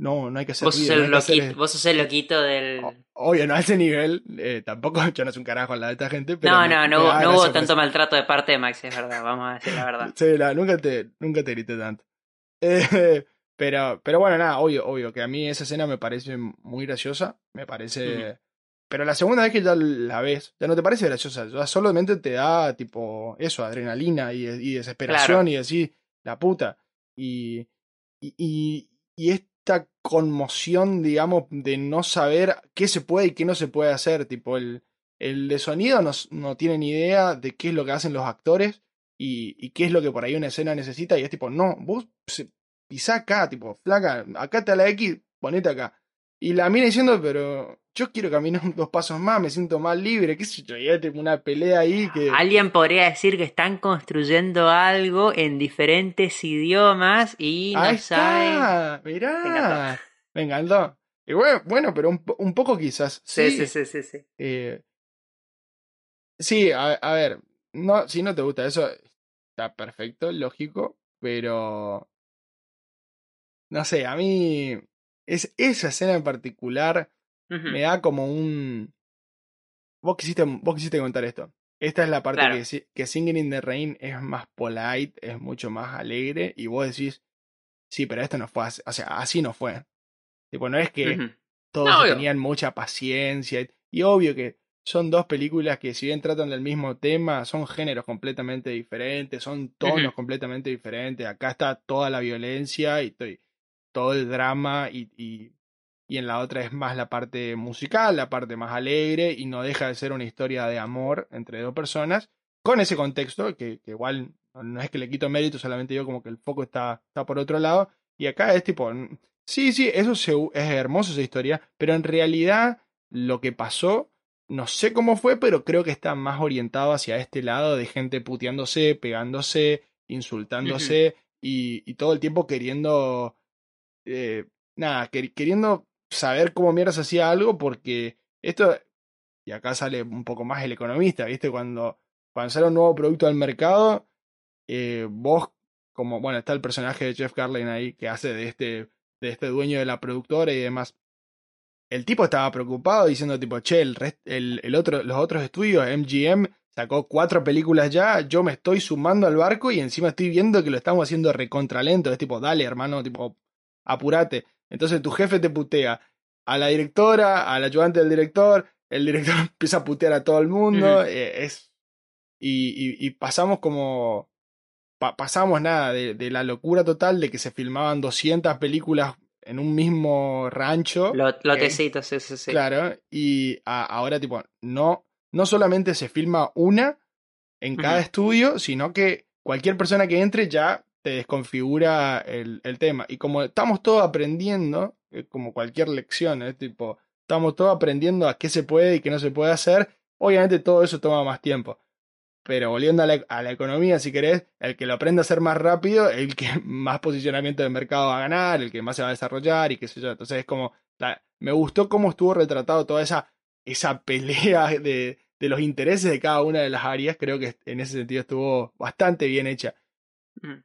no, no hay que ser... Vos sos, el, no loquito, hacer... vos sos el loquito del... Obvio, no a ese nivel. Eh, tampoco yo no soy un carajo al lado de esta gente. Pero no, no, no, hubo, no hubo tanto maltrato de parte de Max, es verdad, vamos a decir la verdad. sí, la, nunca, te, nunca te grité tanto. Eh, pero, pero bueno, nada, obvio, obvio, que a mí esa escena me parece muy graciosa, me parece... Uh -huh. Pero la segunda vez que ya la ves, ya no te parece graciosa, ya solamente te da tipo eso, adrenalina y, y desesperación claro. y decir, la puta. Y, y, y, conmoción, digamos, de no saber qué se puede y qué no se puede hacer, tipo el, el de sonido no, no tiene ni idea de qué es lo que hacen los actores y, y qué es lo que por ahí una escena necesita y es tipo, no, vos pisá acá, tipo, flaca, acá está la X, ponete acá. Y la mina diciendo, pero yo quiero caminar dos pasos más, me siento más libre, qué sé yo, y hay una pelea ahí que... Alguien podría decir que están construyendo algo en diferentes idiomas y no ahí saben... Está, mirá, me encantó. Y bueno, bueno, pero un, un poco quizás. Sí, sí, sí, sí. Sí, eh, sí a, a ver, no, si no te gusta eso, está perfecto, lógico, pero... No sé, a mí es esa escena en particular uh -huh. me da como un vos quisiste vos quisiste contar esto esta es la parte claro. que, que Singing in the Rain es más polite es mucho más alegre y vos decís sí pero esto no fue así, o sea así no fue tipo no es que uh -huh. todos no, tenían mucha paciencia y obvio que son dos películas que si bien tratan del mismo tema son géneros completamente diferentes son tonos uh -huh. completamente diferentes acá está toda la violencia y estoy todo el drama y, y, y en la otra es más la parte musical, la parte más alegre y no deja de ser una historia de amor entre dos personas con ese contexto que, que igual no es que le quito mérito, solamente digo como que el foco está, está por otro lado y acá es tipo, sí, sí, eso es hermoso esa historia, pero en realidad lo que pasó no sé cómo fue, pero creo que está más orientado hacia este lado de gente puteándose, pegándose, insultándose y, y, todo el tiempo queriendo, eh, nada, queriendo saber cómo mierda se hacía algo porque esto, y acá sale un poco más el economista, ¿viste? Cuando, cuando sale un nuevo producto al mercado, eh, vos, como, bueno, está el personaje de Jeff Garlin ahí que hace de este, de este dueño de la productora y demás el tipo estaba preocupado diciendo tipo, che, el, el, otro, los otros estudios, MGM, sacó cuatro películas ya, yo me estoy sumando al barco y encima estoy viendo que lo estamos haciendo recontralento. Es tipo, dale, hermano, tipo, apurate. Entonces tu jefe te putea a la directora, al ayudante del director, el director empieza a putear a todo el mundo. Eh, es. Y, y, pasamos como. pasamos nada de, de, la locura total de que se filmaban 200 películas en un mismo rancho. lotecitos, sí, sí, sí. Claro, y ahora tipo, no, no solamente se filma una en cada estudio, sino que cualquier persona que entre ya te desconfigura el, el tema. Y como estamos todos aprendiendo, eh, como cualquier lección, es tipo, estamos todos aprendiendo a qué se puede y qué no se puede hacer, obviamente todo eso toma más tiempo. Pero volviendo a la, economía, si querés, el que lo aprenda a hacer más rápido, el que más posicionamiento de mercado va a ganar, el que más se va a desarrollar y qué sé yo. Entonces es como, me gustó cómo estuvo retratado toda esa, esa pelea de, de los intereses de cada una de las áreas. Creo que en ese sentido estuvo bastante bien hecha. Mm.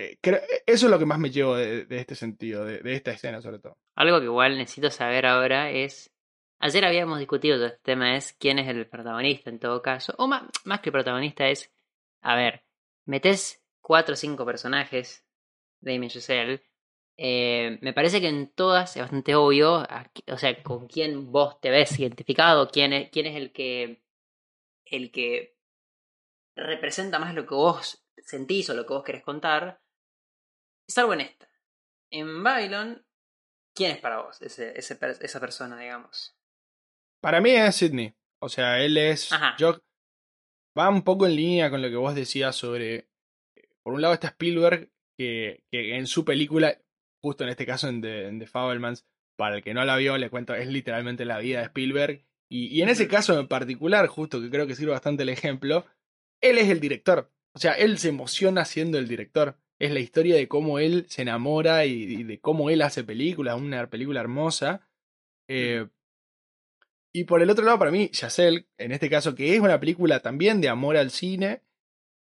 Eh, eso es lo que más me llevo de, este sentido, de, esta escena sobre todo. Algo que igual necesito saber ahora es Ayer habíamos discutido todo este tema, es quién es el protagonista en todo caso. O más, más que protagonista es, a ver, metes cuatro o cinco personajes de Damien Giselle. Eh, me parece que en todas es bastante obvio, o sea, con quién vos te ves identificado, quién es, quién es el que el que representa más lo que vos sentís o lo que vos querés contar. Salvo en esta. En Babylon, ¿quién es para vos ese, esa persona, digamos? Para mí es Sidney. O sea, él es. Yo, va un poco en línea con lo que vos decías sobre. Por un lado está Spielberg, que, que en su película, justo en este caso en The, en The Fablemans, para el que no la vio, le cuento, es literalmente la vida de Spielberg. Y, y en ese caso en particular, justo que creo que sirve bastante el ejemplo, él es el director. O sea, él se emociona siendo el director. Es la historia de cómo él se enamora y, de cómo él hace películas, una película hermosa. Eh, y por el otro lado, para mí, Yacel, en este caso, que es una película también de amor al cine,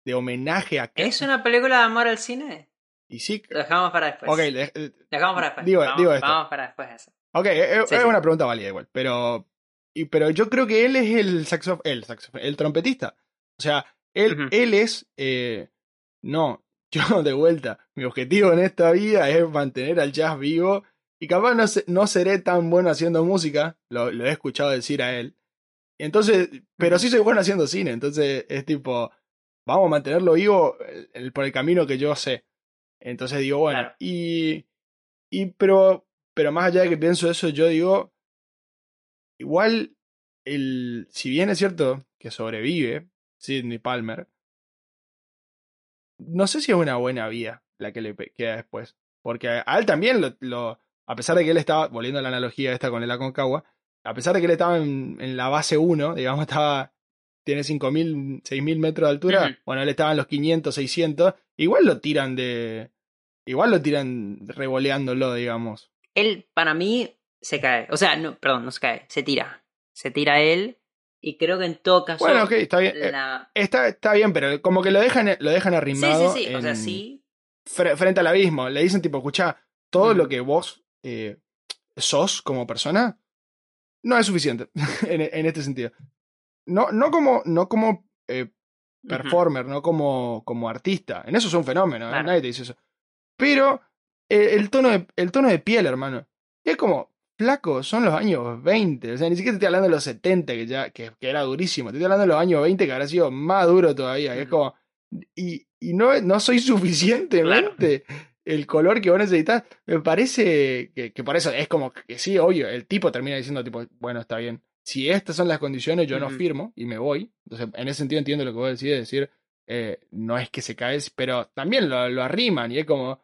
de homenaje a... ¿Es una película de amor al cine? Y sí... Lo dejamos para después. Ok, eh, dejamos para después. Digo, vamos, digo esto. Vamos para después eso. Ok, eh, es, una pregunta válida igual, pero... Y, pero yo creo que él es el saxo, el, el trompetista. O sea, él, él es... Eh, no, yo de vuelta, mi objetivo en esta vida es mantener al jazz vivo y capaz no, no seré tan bueno haciendo música, lo, he escuchado decir a él. Entonces, pero sí soy bueno haciendo cine, entonces es tipo, vamos a mantenerlo vivo por el camino que yo sé. Entonces digo, bueno, y, y pero, pero más allá de que pienso eso, yo digo, igual, el, si bien es cierto que sobrevive Sidney Palmer, no sé si es una buena vía la que le queda después. Porque a él también lo, a pesar de que él estaba, volviendo a la analogía esta con el Aconcagua, a pesar de que él estaba en, la base 1, digamos, estaba, tiene 5.000, 6.000 metros de altura, bueno, él estaba en los 500, 600, igual lo tiran de, igual lo tiran revoleándolo, digamos. Él, para mí, se cae, o sea, no, perdón, no se cae, se tira, se tira él, y creo que en todo caso. Bueno, ok, está bien. Eh, está, está bien, pero como que lo dejan, lo dejan arrimado. Sí, sí, sí. o sea, sí. frente al abismo. Le dicen, tipo, escucha, todo lo que vos eh, sos como persona, no es suficiente en, este sentido. No, no como, no como eh, performer, no como, como artista. En eso es un fenómeno, ¿eh? nadie te dice eso. Pero el, tono de, el tono de piel, hermano, es como, flaco, son los años 20. O sea, ni siquiera te estoy hablando de los 70, que ya que, era durísimo. Te estoy hablando de los años 20, que habrá sido más duro todavía. Es como, y, y no, no soy suficientemente. el color que vos necesitas, me parece que, que por eso es como que sí, obvio, el tipo termina diciendo tipo, bueno, está bien, si estas son las condiciones, yo no firmo y me voy. Entonces, en ese sentido entiendo lo que vos decís, de decir, eh, no es que se cae, pero también lo, lo arriman y es como,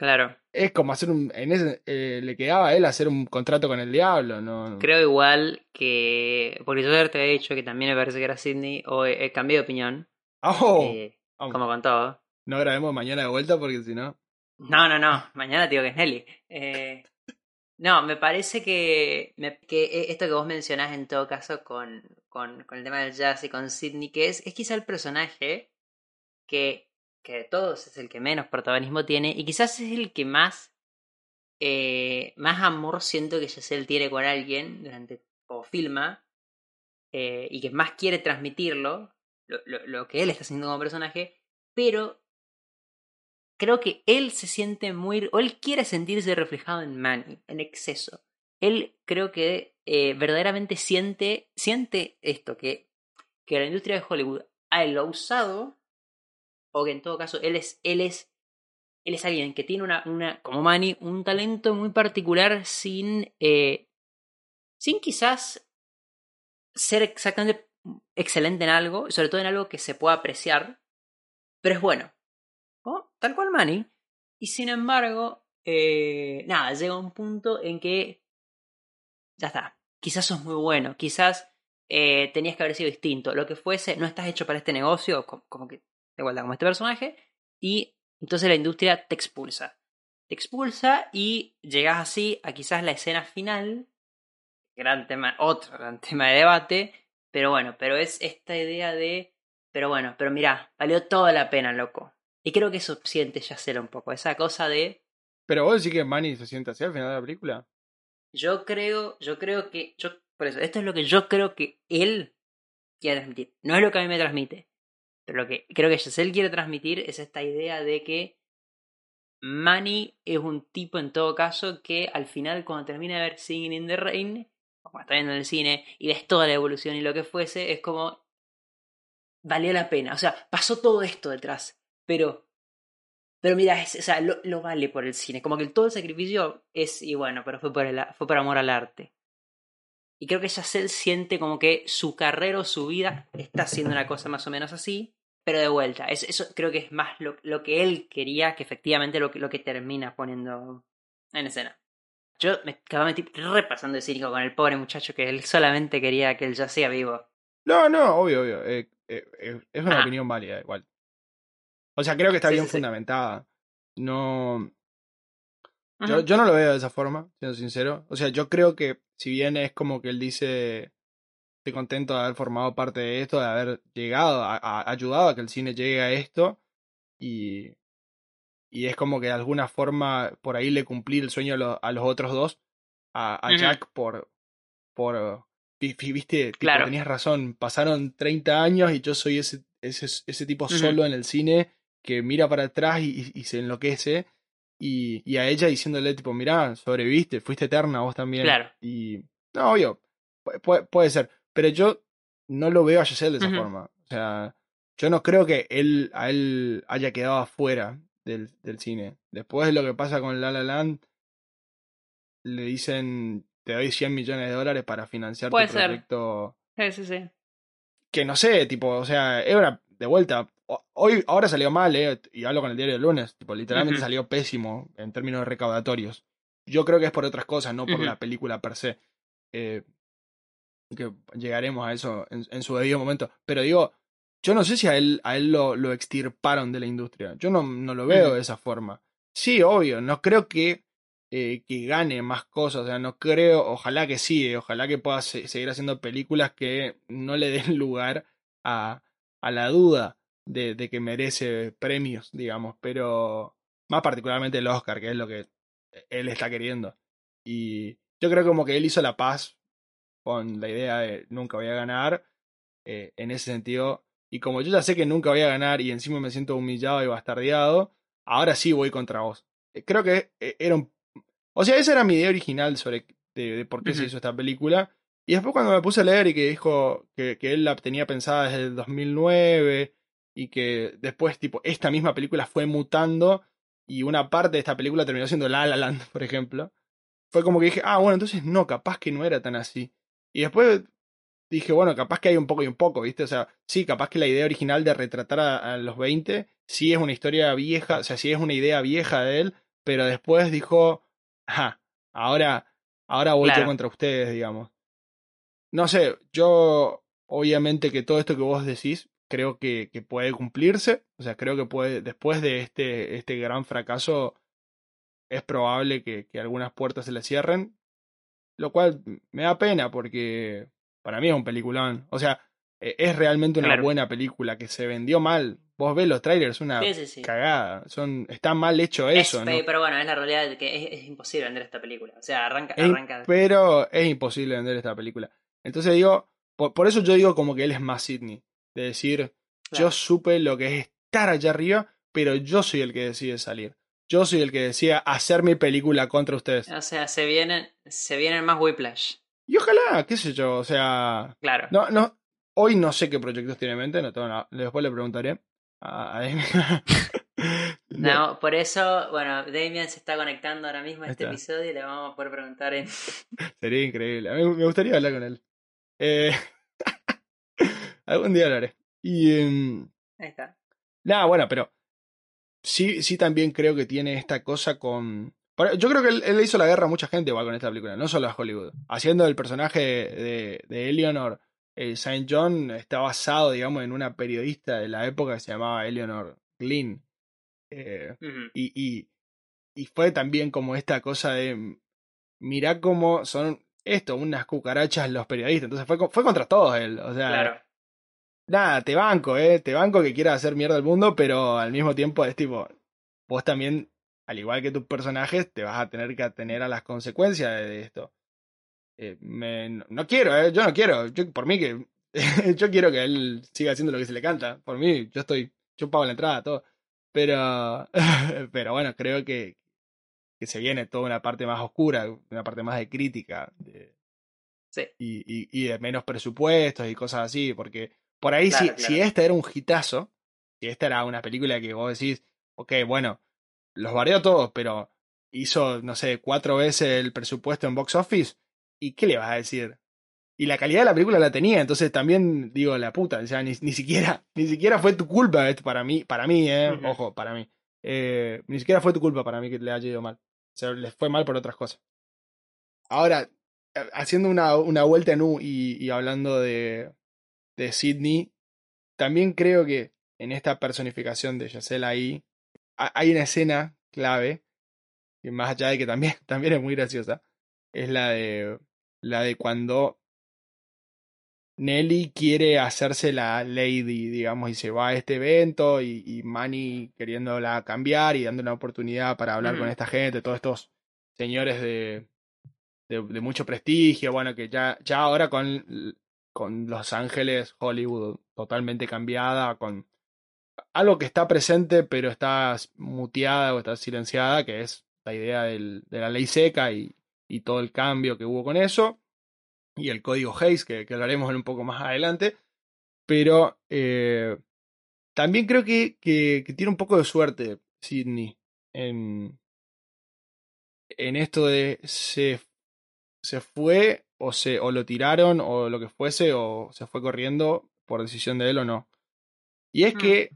Claro. es como hacer un, en ese, eh, le quedaba a él hacer un contrato con el diablo, no, Creo igual que. Porque yo ya te había dicho que también me parece que era Sidney, o he, he cambiado de opinión, ¡Oh! eh, Vamos, como con todo. no grabemos mañana de vuelta porque si no. No, no, no. Mañana te digo que es Nelly. Eh, no, me parece que, me- que esto que vos mencionás en todo caso con, con, con el tema del jazz y con Sidney, que es, es quizá el personaje que, que de todos es el que menos protagonismo tiene y quizás es el que más, eh, más amor siento que Giselle tiene con alguien durante o filma eh, y que más quiere transmitirlo, lo, lo- que él está haciendo como personaje, pero creo que él se siente muy, o él quiere sentirse reflejado en Manny, en exceso. Él creo que eh, verdaderamente siente, siente esto, que, que la industria de Hollywood a él lo ha usado, o que en todo caso él es, él es, él es alguien que tiene una, una como Manny, un talento muy particular sin, eh, sin quizás ser exactamente excelente en algo, sobre todo en algo que se pueda apreciar, pero es bueno. ¿no? Tal cual Manny. Y sin embargo, eh, nada, llega un punto en que ya está. Quizás sos muy bueno, quizás eh, tenías que haber sido distinto, lo que fuese, no estás hecho para este negocio, como que, de igualdad, como este personaje, y entonces la industria te expulsa. Te expulsa y llegas así a quizás la escena final, gran tema, otro gran tema de debate, pero bueno, pero es esta idea de, pero bueno, pero mirá, valió toda la pena, loco. Y creo que eso siente Yacela un poco, esa cosa de, Pero vos decís que Manny se siente así al final de la película. yo creo, yo creo que, yo, por eso, esto es lo que yo creo que él quiere transmitir. No es lo que a mí me transmite, pero lo que creo que Giselle quiere transmitir es esta idea de que Manny es un tipo en todo caso que al final cuando termina de ver Singing in the Rain, o cuando está viendo en el cine y ves toda la evolución y lo que fuese, es como valió la pena. O sea, pasó todo esto detrás, pero pero mira, es, o sea, lo, lo vale por el cine. Como que todo el sacrificio es, y bueno, pero fue por, el, fue por amor al arte. Y creo que Yacel siente como que su carrera o su vida está haciendo una cosa más o menos así, pero de vuelta. Es, eso creo que es más lo, lo que él quería que efectivamente lo que, lo que termina poniendo en escena. Yo me acababa repasando de cínico con el pobre muchacho que él solamente quería que él ya sea vivo. No, no, obvio, obvio. eh, eh, eh, es una Ah. opinión válida, igual. O sea, creo que está Sí, bien sí, sí. fundamentada. No. Yo, yo no lo veo de esa forma, siendo sincero. O sea, yo creo que si bien es como que él dice, estoy contento de haber formado parte de esto, de haber llegado, a, a- ayudado a que el cine llegue a esto, y, y es como que de alguna forma por ahí le cumplí el sueño a, lo- a los otros dos, a. Jack por, por, vi- vi- viste, tipo, Claro. tenías razón, pasaron 30 años y yo soy ese, ese, ese tipo solo en el cine que mira para atrás y, y- y se enloquece. Y, y a ella diciéndole, tipo, mirá, sobreviviste, fuiste eterna vos también. Claro. Y, no, obvio, pu- puede, puede ser. Pero yo no lo veo a Giselle de esa forma. O sea, yo no creo que él, a él haya quedado afuera del, del cine. Después de lo que pasa con La La Land, le dicen, te doy 100 millones de dólares para financiar Puede tu ser. proyecto Sí, sí, sí. que no sé, tipo, o sea, es una de vuelta. Hoy, ahora salió mal, eh, y hablo con el diario del lunes, tipo, literalmente salió pésimo en términos recaudatorios. Yo creo que es por otras cosas, no por la película per se. Eh, que llegaremos a eso en, en su debido momento. Pero digo, yo no sé si a él, a él lo, lo extirparon de la industria. Yo no, no lo veo de esa forma. Sí, obvio, no creo que, eh, que gane más cosas. O sea, no creo, ojalá que sí, eh, ojalá que pueda se- seguir haciendo películas que no le den lugar a, a la duda de, de que merece premios, digamos. Pero más particularmente el Oscar, que es lo que él está queriendo. Y yo creo como que él hizo la paz con la idea de nunca voy a ganar, eh, en ese sentido. Y como yo ya sé que nunca voy a ganar y encima me siento humillado y bastardeado, ahora sí voy contra vos. Eh, Creo que eh, era un... O sea, esa era mi idea original sobre de, de por qué se hizo esta película. Y después cuando me puse a leer y que dijo que, que él la tenía pensada desde el 2009 y que después, tipo, esta misma película fue mutando y una parte de esta película terminó siendo La La Land, por ejemplo, fue como que dije, ah, bueno, entonces no, capaz que no era tan así. Y después dije, bueno, capaz que hay un poco y un poco, ¿viste? O sea, sí, capaz que la idea original de retratar a, los 20 sí es una historia vieja, o sea, sí es una idea vieja de él, pero después dijo, ajá, ahora, ahora voy yo contra ustedes, digamos. No sé, yo, obviamente que todo esto que vos decís, creo que, que puede cumplirse, o sea, creo que puede, después de este, este gran fracaso, es probable que, que algunas puertas se le cierren, lo cual me da pena porque para mí es un peliculón. O sea, e, es realmente una buena película que se vendió mal. Vos ves los trailers, una cagada. Son, está mal hecho eso. ¿no? Pero bueno, es la realidad de que es, imposible vender esta película. O sea, arranca. arranca... Pero es imposible vender esta película. Entonces digo, por, eso yo digo como que él es más Sidney. De decir, yo supe lo que es estar allá arriba, pero yo soy el que decide salir. Yo soy el que decía hacer mi película contra ustedes. O sea, se vienen, se vienen más Whiplash. Y ojalá, qué sé yo, o sea. Claro. No, no, hoy no sé qué proyectos tiene en mente, no tengo nada. Después le preguntaré a, no, por eso, bueno, Damian se está conectando ahora mismo a este episodio y le vamos a poder preguntar en. Sería increíble. A mí me gustaría hablar con él. Eh... Algún día hablaré. Y. Em, Ahí está. Nada, bueno, pero. Sí, sí también creo que tiene esta cosa con yo creo que él, le hizo la guerra a mucha gente igual con esta película, no solo a Hollywood. Haciendo el personaje de, de Eleanor eh, St. John está basado, digamos, en una periodista de la época que se llamaba Eleanor Glynn. Eh, y, y, fue también como esta cosa de, mirá cómo son esto, unas cucarachas los periodistas. Entonces fue, fue contra todos él. O sea, nada, te banco, eh, te banco que quieras hacer mierda al mundo, pero al mismo tiempo es tipo, vos también al igual que tus personajes, te vas a tener que atener a las consecuencias de esto. Eh, no quiero, eh, yo no quiero. Yo, por mí que. yo quiero que él siga haciendo lo que se le canta. Por mí, yo estoy. Yo pago la entrada, todo. Pero. pero bueno, creo que, que se viene toda una parte más oscura, una parte más de crítica. sí. y, y, de menos presupuestos y cosas así. Porque por ahí, si, si esta era un hitazo, si esta era una película que vos decís, ok, bueno, los varió todos, pero hizo, no sé, cuatro veces el presupuesto en box office. ¿Y qué le vas a decir? Y la calidad de la película la tenía, entonces también digo, la puta, o sea, ni, ni siquiera, ni siquiera fue tu culpa esto para mí, para mí, eh, ojo, para mí. Eh, ni siquiera fue tu culpa para mí que le haya ido mal. O sea, les fue mal por otras cosas. Ahora, eh, haciendo una, una vuelta en U y, y hablando de, de Sidney, también creo que en esta personificación de Yacela ahí, hay una escena clave, que más allá de que también, también es muy graciosa, es la de, la de cuando Nelly quiere hacerse la lady, digamos, y se va a este evento y, y Manny queriéndola cambiar y dando una oportunidad para hablar con esta gente, todos estos señores de, de, de, mucho prestigio, bueno, que ya, ya ahora con, con Los Ángeles, Hollywood totalmente cambiada, con algo que está presente pero está muteada o está silenciada, que es la idea de la ley seca y, y, todo el cambio que hubo con eso, y el código Hayes, que, que hablaremos un poco más adelante, pero eh, también creo que, que, tiene un poco de suerte Sidney en, en esto de se, se fue o, se, o lo tiraron o lo que fuese o se fue corriendo por decisión de él o no. Y es mm. que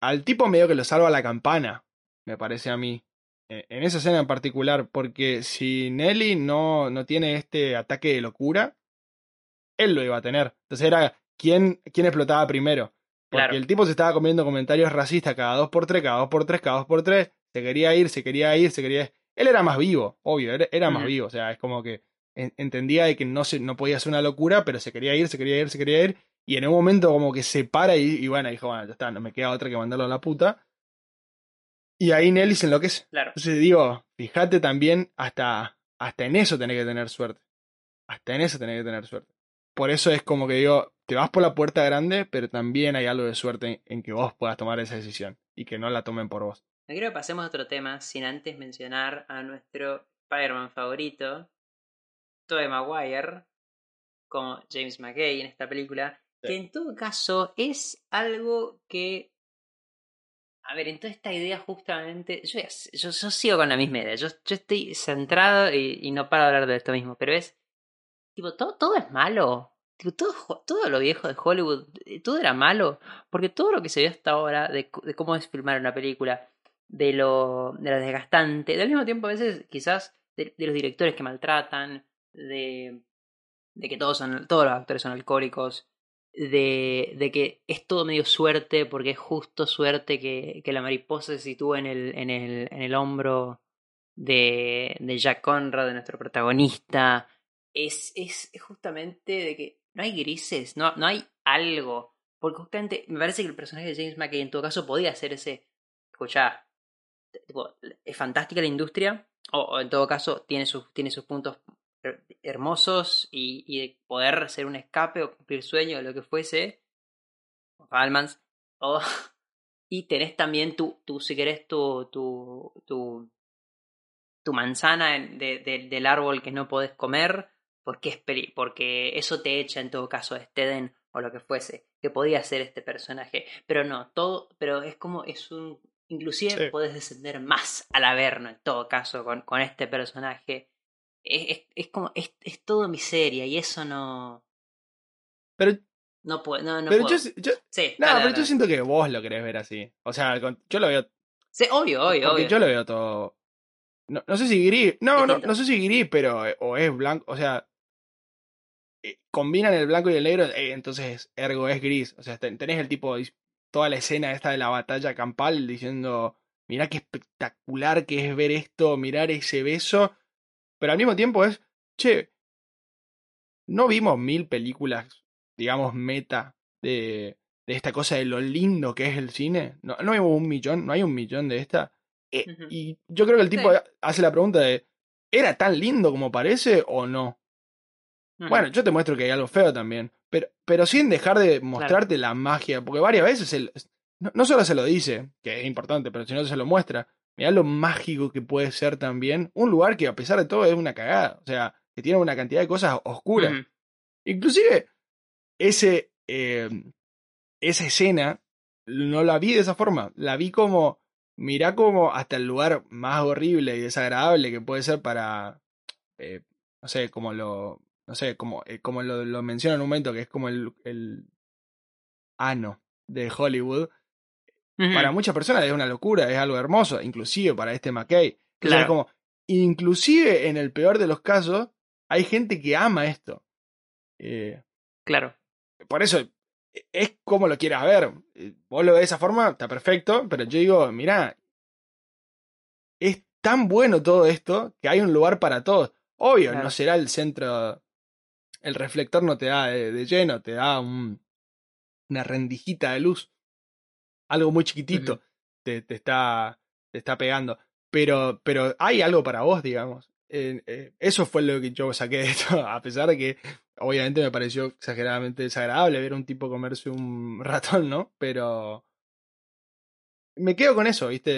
al tipo medio que lo salva la campana, me parece a mí. E, en esa escena en particular, porque si Nelly no, no tiene este ataque de locura, él lo iba a tener. Entonces era quién, quién explotaba primero. Porque el tipo se estaba comiendo comentarios racistas cada dos por tres, cada dos por tres, cada dos por tres. Se quería ir, se quería ir, se quería Él era más vivo, obvio, era, más vivo. O sea, es como que entendía de que no, se, no podía ser una locura, pero se quería ir, se quería ir, se quería ir. Y en un momento como que se para y, bueno, dijo, bueno, ya está, no me queda otra que mandarlo a la puta. Y ahí Nelly se enloquece. Claro. Entonces digo, fíjate también, hasta, hasta en eso tenés que tener suerte. Hasta en eso tenés que tener suerte. Por eso es como que digo, te vas por la puerta grande, pero también hay algo de suerte en, que vos puedas tomar esa decisión y que no la tomen por vos. No quiero que pasemos a otro tema sin antes mencionar a nuestro Spider-Man favorito, Tobey Maguire, como James McKay en esta película, que en todo caso es algo que A ver, entonces esta idea justamente, yo, yo, yo sigo con la misma idea, yo, yo estoy centrado y, y, no paro de hablar de esto mismo, pero es, tipo, todo, todo es malo, tipo, todo, todo lo viejo de Hollywood, eh, todo era malo, porque todo lo que se vio hasta ahora de, de cómo es filmar una película, de lo, de lo desgastante, al mismo tiempo a veces quizás de, de los directores que maltratan, de, que todos, son, todos los actores son alcohólicos, de, de, que es todo medio suerte, porque es justo suerte que, que la mariposa se sitúe en el, en el, en el hombro de, de Jack Conrad, de nuestro protagonista. Es, es, justamente de que no hay grises, no, no hay algo. Porque justamente me parece que el personaje de James McKay en todo caso podía ser ese. Escucha, tipo, es fantástica la industria, o, o, en todo caso tiene sus, tiene sus puntos hermosos y, y, de poder ser un escape o cumplir sueño o lo que fuese, Almans, o, y tenés también tu, tu si querés, tu, tu, tu, tu manzana de, de, del árbol que no podés comer, porque, es peli porque eso te echa en todo caso de Steden o lo que fuese, que podía ser este personaje, pero no, todo, pero es como, es un, inclusive sí. podés descender más al averno en todo caso con, con este personaje es, es, como, es, es todo miseria y eso no... Pero... No puedo, no, no pero puedo. Yo, yo, sí, no, dale, pero dale. yo siento que vos lo querés ver así. O sea, yo lo veo... Sí, obvio, obvio, obvio. yo lo veo todo... No, no sé si gris... No, no, no sé si gris, pero... O es blanco, o sea... eh, Combinan el blanco y el negro, eh, entonces ergo es gris. O sea, ten- tenés el tipo... Toda la escena esta de la batalla campal diciendo... Mirá qué espectacular que es ver esto, mirar ese beso. Pero al mismo tiempo es... Che, no vimos mil películas, digamos, meta de, de esta cosa de lo lindo que es el cine. No, no hay un millón, no hay un millón de esta. Eh. Y yo creo que el tipo Sí. hace la pregunta de, ¿era tan lindo como parece o no? Bueno, yo te muestro que hay algo feo también, pero, pero sin dejar de mostrarte la magia, porque varias veces él, no, no solo se lo dice, que es importante, pero si no se lo muestra, mirá lo mágico que puede ser también un lugar que a pesar de todo es una cagada, o sea, que tiene una cantidad de cosas oscuras. Ujú. Inclusive, ese, eh, esa escena no la vi de esa forma. La vi como, mirá como hasta el lugar más horrible y desagradable que puede ser para, eh, no sé, como lo, no sé, como, eh, como lo, lo menciona en un momento, que es como el, el ano de Hollywood. Para muchas personas es una locura, es algo hermoso, inclusive para este McKay. Claro. es como, inclusive en el peor de los casos, hay gente que ama esto. Eh, Claro. por eso e, es como lo quieras ver. Eh, Vos lo ves de esa forma, está perfecto, pero yo digo, mirá, es tan bueno todo esto que hay un lugar para todos. Obvio, Claro. no será el centro, el reflector no te da de, de lleno, te da un- una rendijita de luz. Algo muy chiquitito te, te está, te está pegando. Pero, pero hay algo para vos, digamos. Eh, eh, eso fue lo que yo saqué de esto, a pesar de que obviamente me pareció exageradamente desagradable ver a un tipo comerse un ratón, ¿no? Pero me quedo con eso, ¿viste?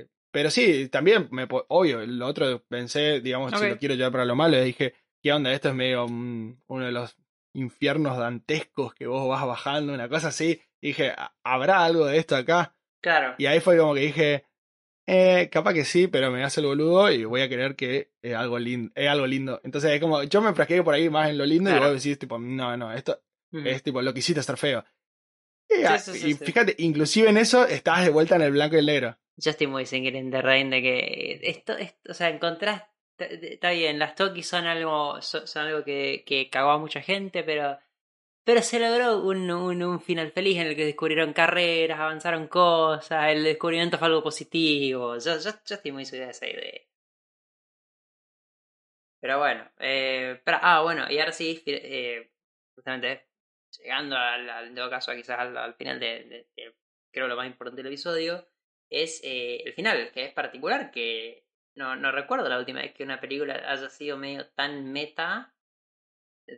Eh, pero sí, también, me, obvio, lo otro pensé, digamos, si lo quiero llevar para lo malo, le dije, ¿qué onda? Esto es medio un- uno de los infiernos dantescos que vos vas bajando, una cosa así. Dije, "¿Ha- ¿habrá algo de esto acá? Claro. Y ahí fue como que dije, eh, capaz que sí, pero me hace el boludo y voy a creer que es algo lindo. Es algo lindo. Entonces es como, yo me enfrasqué por ahí más en lo lindo Claro. y vos decís, tipo, no, no, esto Ujú. es tipo, lo que hiciste estar feo. Y, Sí, sí, sí, y fíjate, inclusive en eso estás de vuelta en el blanco y el negro. Yo estoy muy sin in the Rain de que esto, esto o sea, encontrás, está bien, las Toki son algo, son, son algo que, que cagó a mucha gente, pero, pero se logró un, un, un final feliz en el que descubrieron carreras, avanzaron cosas, el descubrimiento fue algo positivo. Yo, yo, yo estoy muy subido de esa idea. Pero bueno, eh, pero- ah, bueno, y ahora sí, eh, justamente llegando al, al- todo caso quizás al, al final de- creo lo más importante del episodio, es eh, el final, que es particular, que no, no recuerdo la última vez que una película haya sido medio tan meta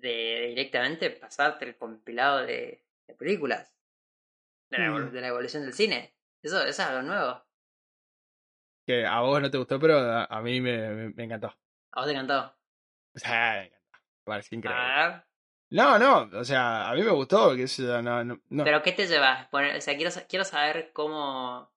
de directamente pasarte el compilado de, de películas de la, evol- Mm. de la evolución del cine. Eso, eso es algo nuevo. Que a vos no te gustó, pero a, a mí me, me, me encantó. ¿A vos te encantó? O sea, me encantó. Me pareció increíble. A ver. No, no, o sea, a mí me gustó, que eso, no, no, no. ¿Pero qué te llevas? O sea, quiero, quiero saber cómo...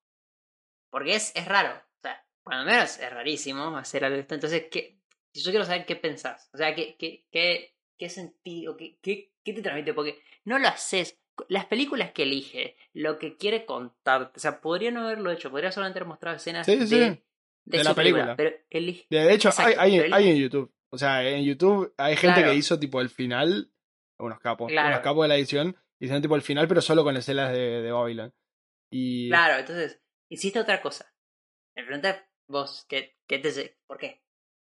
Porque es, es raro. O sea, cuando menos es rarísimo hacer algo de esto. Entonces, ¿qué? yo quiero saber qué pensás. O sea, qué, qué, qué, qué sentido, qué, qué, qué te transmite. Porque no lo haces. Las películas que elige, lo que quiere contarte. O sea, podría no haberlo hecho. Podría solamente haber mostrado escenas Sí, de, sí. de, De la película. Pero elige. De hecho, Exacto, hay, hay, hay en YouTube. O sea, en YouTube hay gente Claro. que hizo tipo el final, unos capos, Claro. unos capos de la edición, hicieron tipo el final, pero solo con escenas de, de Babylon. Y Claro, entonces, hiciste otra cosa. Me preguntas vos, ¿qué, qué te ¿Por qué?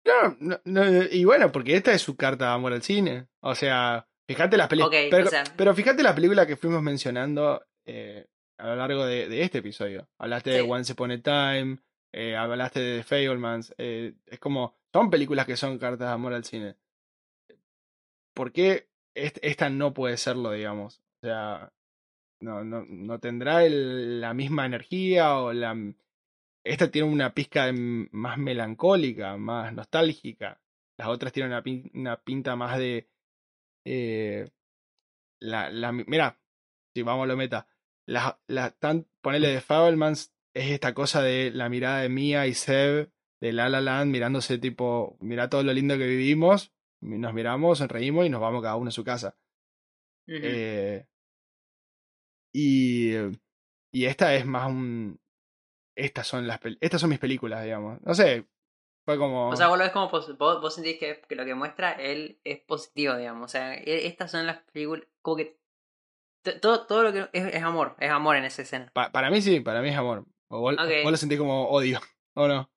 No, no, no, y bueno, porque esta es su carta de amor al cine. O sea, fíjate las películas. Pero, o sea- pero fíjate las películas que fuimos mencionando eh, a lo largo de, de este episodio. Hablaste de. Once Upon a Time, eh, hablaste de The Fablemans. eh, es como, son películas que son cartas de amor al cine. ¿Por qué est- esta no puede serlo, digamos? O sea, no, no, no tendrá el- la misma energía o la... Esta tiene una pizca más melancólica, más nostálgica. Las otras tienen una, pin- una pinta más de... eh, la, la, mira, si vamos a lo meta. La, la, tan, ponele de Fablemans es esta cosa de la mirada de Mia y Seb de La La Land mirándose tipo, mira todo lo lindo que vivimos, nos miramos, sonreímos y nos vamos cada uno a su casa. Eh, y, y esta es más un... Estas son, las, estas son mis películas, digamos. No sé, fue como... O sea, vos lo ves como vos, vos sentís que, que lo que muestra él es positivo, digamos. O sea, e- estas son las películas. Como que. Todo, todo lo que. Es, es amor, es amor en esa escena. pa- para mí sí, para mí es amor. O vos, lo sentís como odio, ¿o no?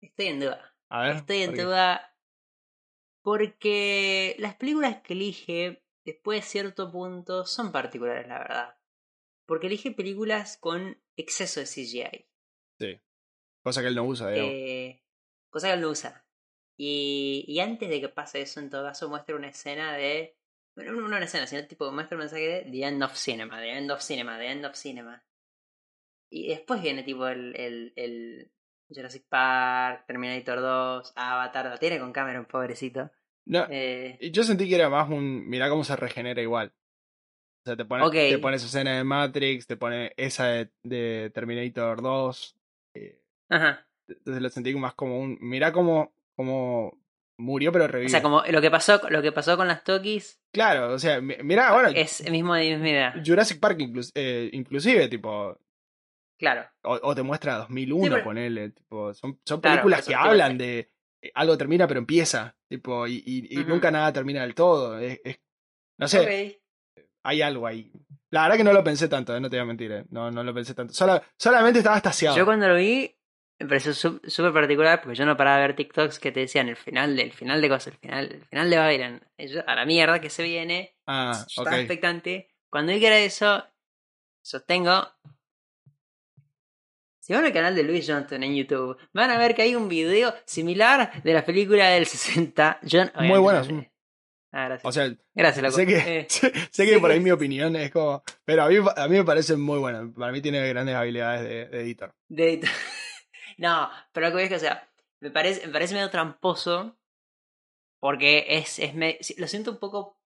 Estoy en duda. A ver. Estoy en duda. Porque las películas que elige, después de cierto punto, son particulares, la verdad. Porque elige películas con exceso de CGI. Cosa que él no usa. Eh, cosa que él no usa. Y, y antes de que pase eso, en todo caso, muestra una escena de. Bueno, no una escena, sino tipo muestra un mensaje de The End of Cinema, The End of Cinema, The End of Cinema. Y después viene tipo el, el, el Jurassic Park, Terminator 2, Avatar, la tiene con Cameron, pobrecito. No, Eh, y yo sentí que era más un. Mirá cómo se regenera igual. O sea, te pone, Ok. te pone esa escena de Matrix, te pone esa de, de Terminator 2. eh, ajá. entonces lo sentí más como un. Mirá cómo, cómo murió, pero revivió. O sea, como lo que pasó, lo que pasó con las Tokis Claro, o sea, mi- mirá, bueno, es el mismo idea. Jurassic Park inclus- eh, inclusive, tipo. Claro. O, o te muestra 2001, Sí, ponele. Tipo, son, son películas que hablan de. eh, Algo termina, pero empieza. Tipo, y, y, y nunca nada termina del todo. Es, es- no sé. Ok. Hay algo ahí. La verdad que no lo pensé tanto, eh, no te voy a mentir. eh. No, no lo pensé tanto. Sola- solamente estaba estaciado. Yo cuando lo vi me pareció súper particular porque yo no paraba de ver TikToks que te decían el final del final de cosas, el final, el final de yo, a la mierda que se viene, Ah, estaba expectante. Cuando vi que era eso, sostengo. Si van al canal de Luis Johnston en YouTube, van a ver que hay un video similar de la película del 60. John, Muy bueno, obviamente- Ah, gracias. O sea, gracias, loco. sé que, Eh, sé, que por ahí mi opinión es como. Pero a mí, a mí me parece muy bueno. Para mí tiene grandes habilidades de, de editor. De... no, pero lo que voy es que, o sea, me parece, me parece medio tramposo. Porque es, es me- lo siento un poco.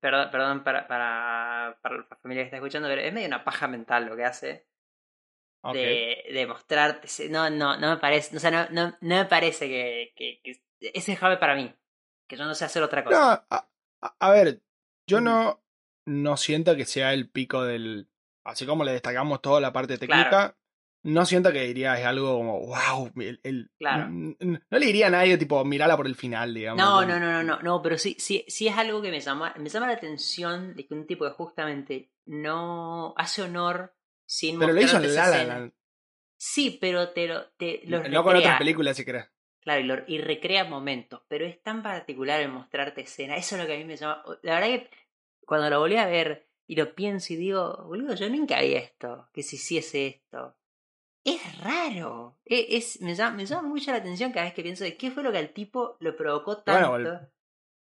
Perdón, perdón para, para, para la familia que está escuchando, pero es medio una paja mental lo que hace. De, de mostrarte. No, no, no me parece. O sea, no, no, no me parece que, que, que- Ese es Jave para mí. Que yo no sé hacer otra cosa. No, a, ver, yo no, no siento que sea el pico del. Así como le destacamos toda la parte técnica, Claro. no siento que diría es algo como, wow, el, el- Claro. no le diría a nadie, tipo, mirala por el final, digamos. No, no, no, no, no, no, pero sí, sí, sí es algo que me llama, me llama la atención de que un tipo que justamente no hace honor sin Pero lo hizo en La La. Land. Sí, pero te lo, te No con otras películas, si querés. Claro, y, lo- y recrea momentos, pero es tan particular el mostrarte escena. Eso es lo que a mí me llama. La verdad que cuando lo volví a ver y lo pienso y digo, boludo, yo nunca vi esto, que si hiciese esto. Es raro. E- Es, me, llama, me llama mucho la atención cada vez que pienso de qué fue lo que al tipo lo provocó tanto. Bueno,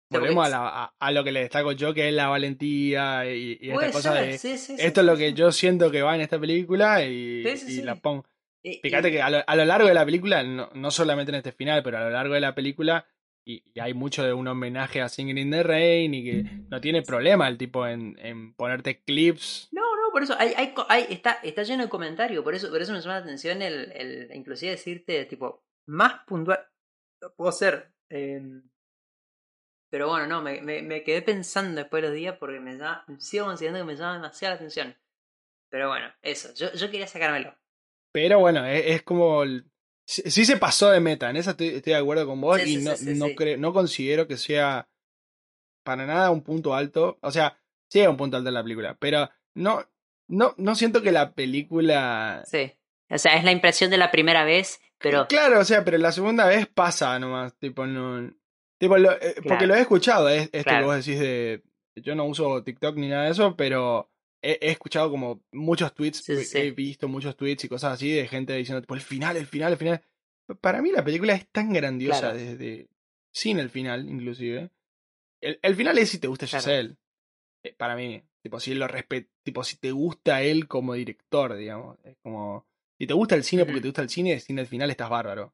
Volvemos a, la- a, a lo que le destaco yo, que es la valentía y, y esta cosa ser, de. sí, sí, sí, Esto es lo que yo siento que va en esta película y, y la pongo. Y- Fíjate que a lo, a lo largo de la película, no, no solamente en este final, pero a lo largo de la película, y, y hay mucho de un homenaje a Singing in the Rain y que no tiene problema el tipo en, en ponerte clips. No, no, por eso hay, hay, está, está lleno de comentarios, por eso, por eso me llama la atención el, el inclusive decirte, tipo, más puntual. Puedo ser. eh, pero bueno, no, me, me, me quedé pensando después de los días porque me llama, sigo considerando que me llama demasiada la atención. Pero bueno, eso, yo, yo quería sacármelo. Pero bueno, es, es como. el- sí, sí se pasó de meta, en eso estoy, estoy de acuerdo con vos Sí, y no, no, creo- no considero que sea para nada un punto alto. O sea, sí es un punto alto en la película, pero no, no, no siento que la película. Sí. O sea, es la impresión de la primera vez, pero. Claro, o sea, pero la segunda vez pasa nomás, tipo, no. Tipo, lo- eh, porque lo he escuchado, es, esto Claro. que vos decís de. Yo no uso TikTok ni nada de eso, pero he, he escuchado como muchos tweets, Sí, sí, sí. he visto muchos tweets y cosas así de gente diciendo, tipo, el final, el final, el final. Para mí la película es tan grandiosa Claro. desde. Sin el final, inclusive. El, el final es si te gusta Claro. Giselle. Eh, Para mí. Tipo, si lo respet tipo, si te gusta él como director, digamos. Es como. Si te gusta el cine porque te gusta el cine, sin el final estás bárbaro.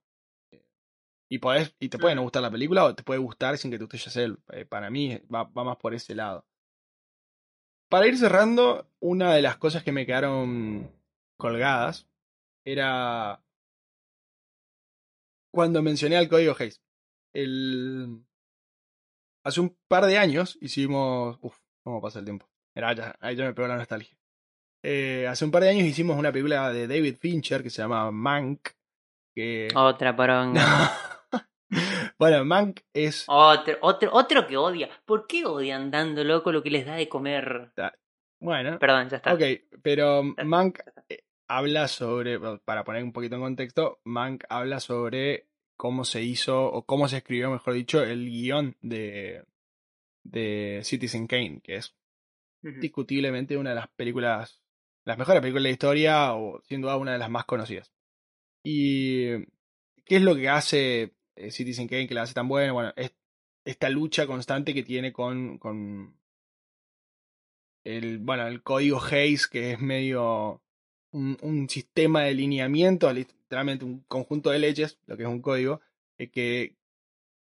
Y podés, y te puede no Mm. gustar la película o te puede gustar sin que te guste Giselle. Eh, para mí va, va más por ese lado. Para ir cerrando, una de las cosas que me quedaron colgadas era cuando mencioné al código Hayes. El... Hace un par de años hicimos... Uf, ¿cómo pasa el tiempo? Era, ya, ahí ya me pegó la nostalgia. Eh, hace un par de años hicimos una película de David Fincher que se llama Mank. Que... Otra poronga. bueno, Mank es... Otro, otro, otro que odia. ¿Por qué odian dando loco lo que les da de comer? Bueno, Perdón, ya está. ok, pero está, Mank está. eh, habla sobre, para poner un poquito en contexto, Mank habla sobre cómo se hizo, o cómo se escribió, mejor dicho, el guion de, de Citizen Kane, que es discutiblemente una de las películas, las mejores películas de la historia, o sin duda una de las más conocidas. Y ¿qué es lo que hace eh, Citizen Kane que la hace tan buena? Bueno, es esta lucha constante que tiene con, con el, bueno, el código Hayes, que es medio un, sistema de lineamiento, literalmente un conjunto de leyes, lo que es un código, eh, que,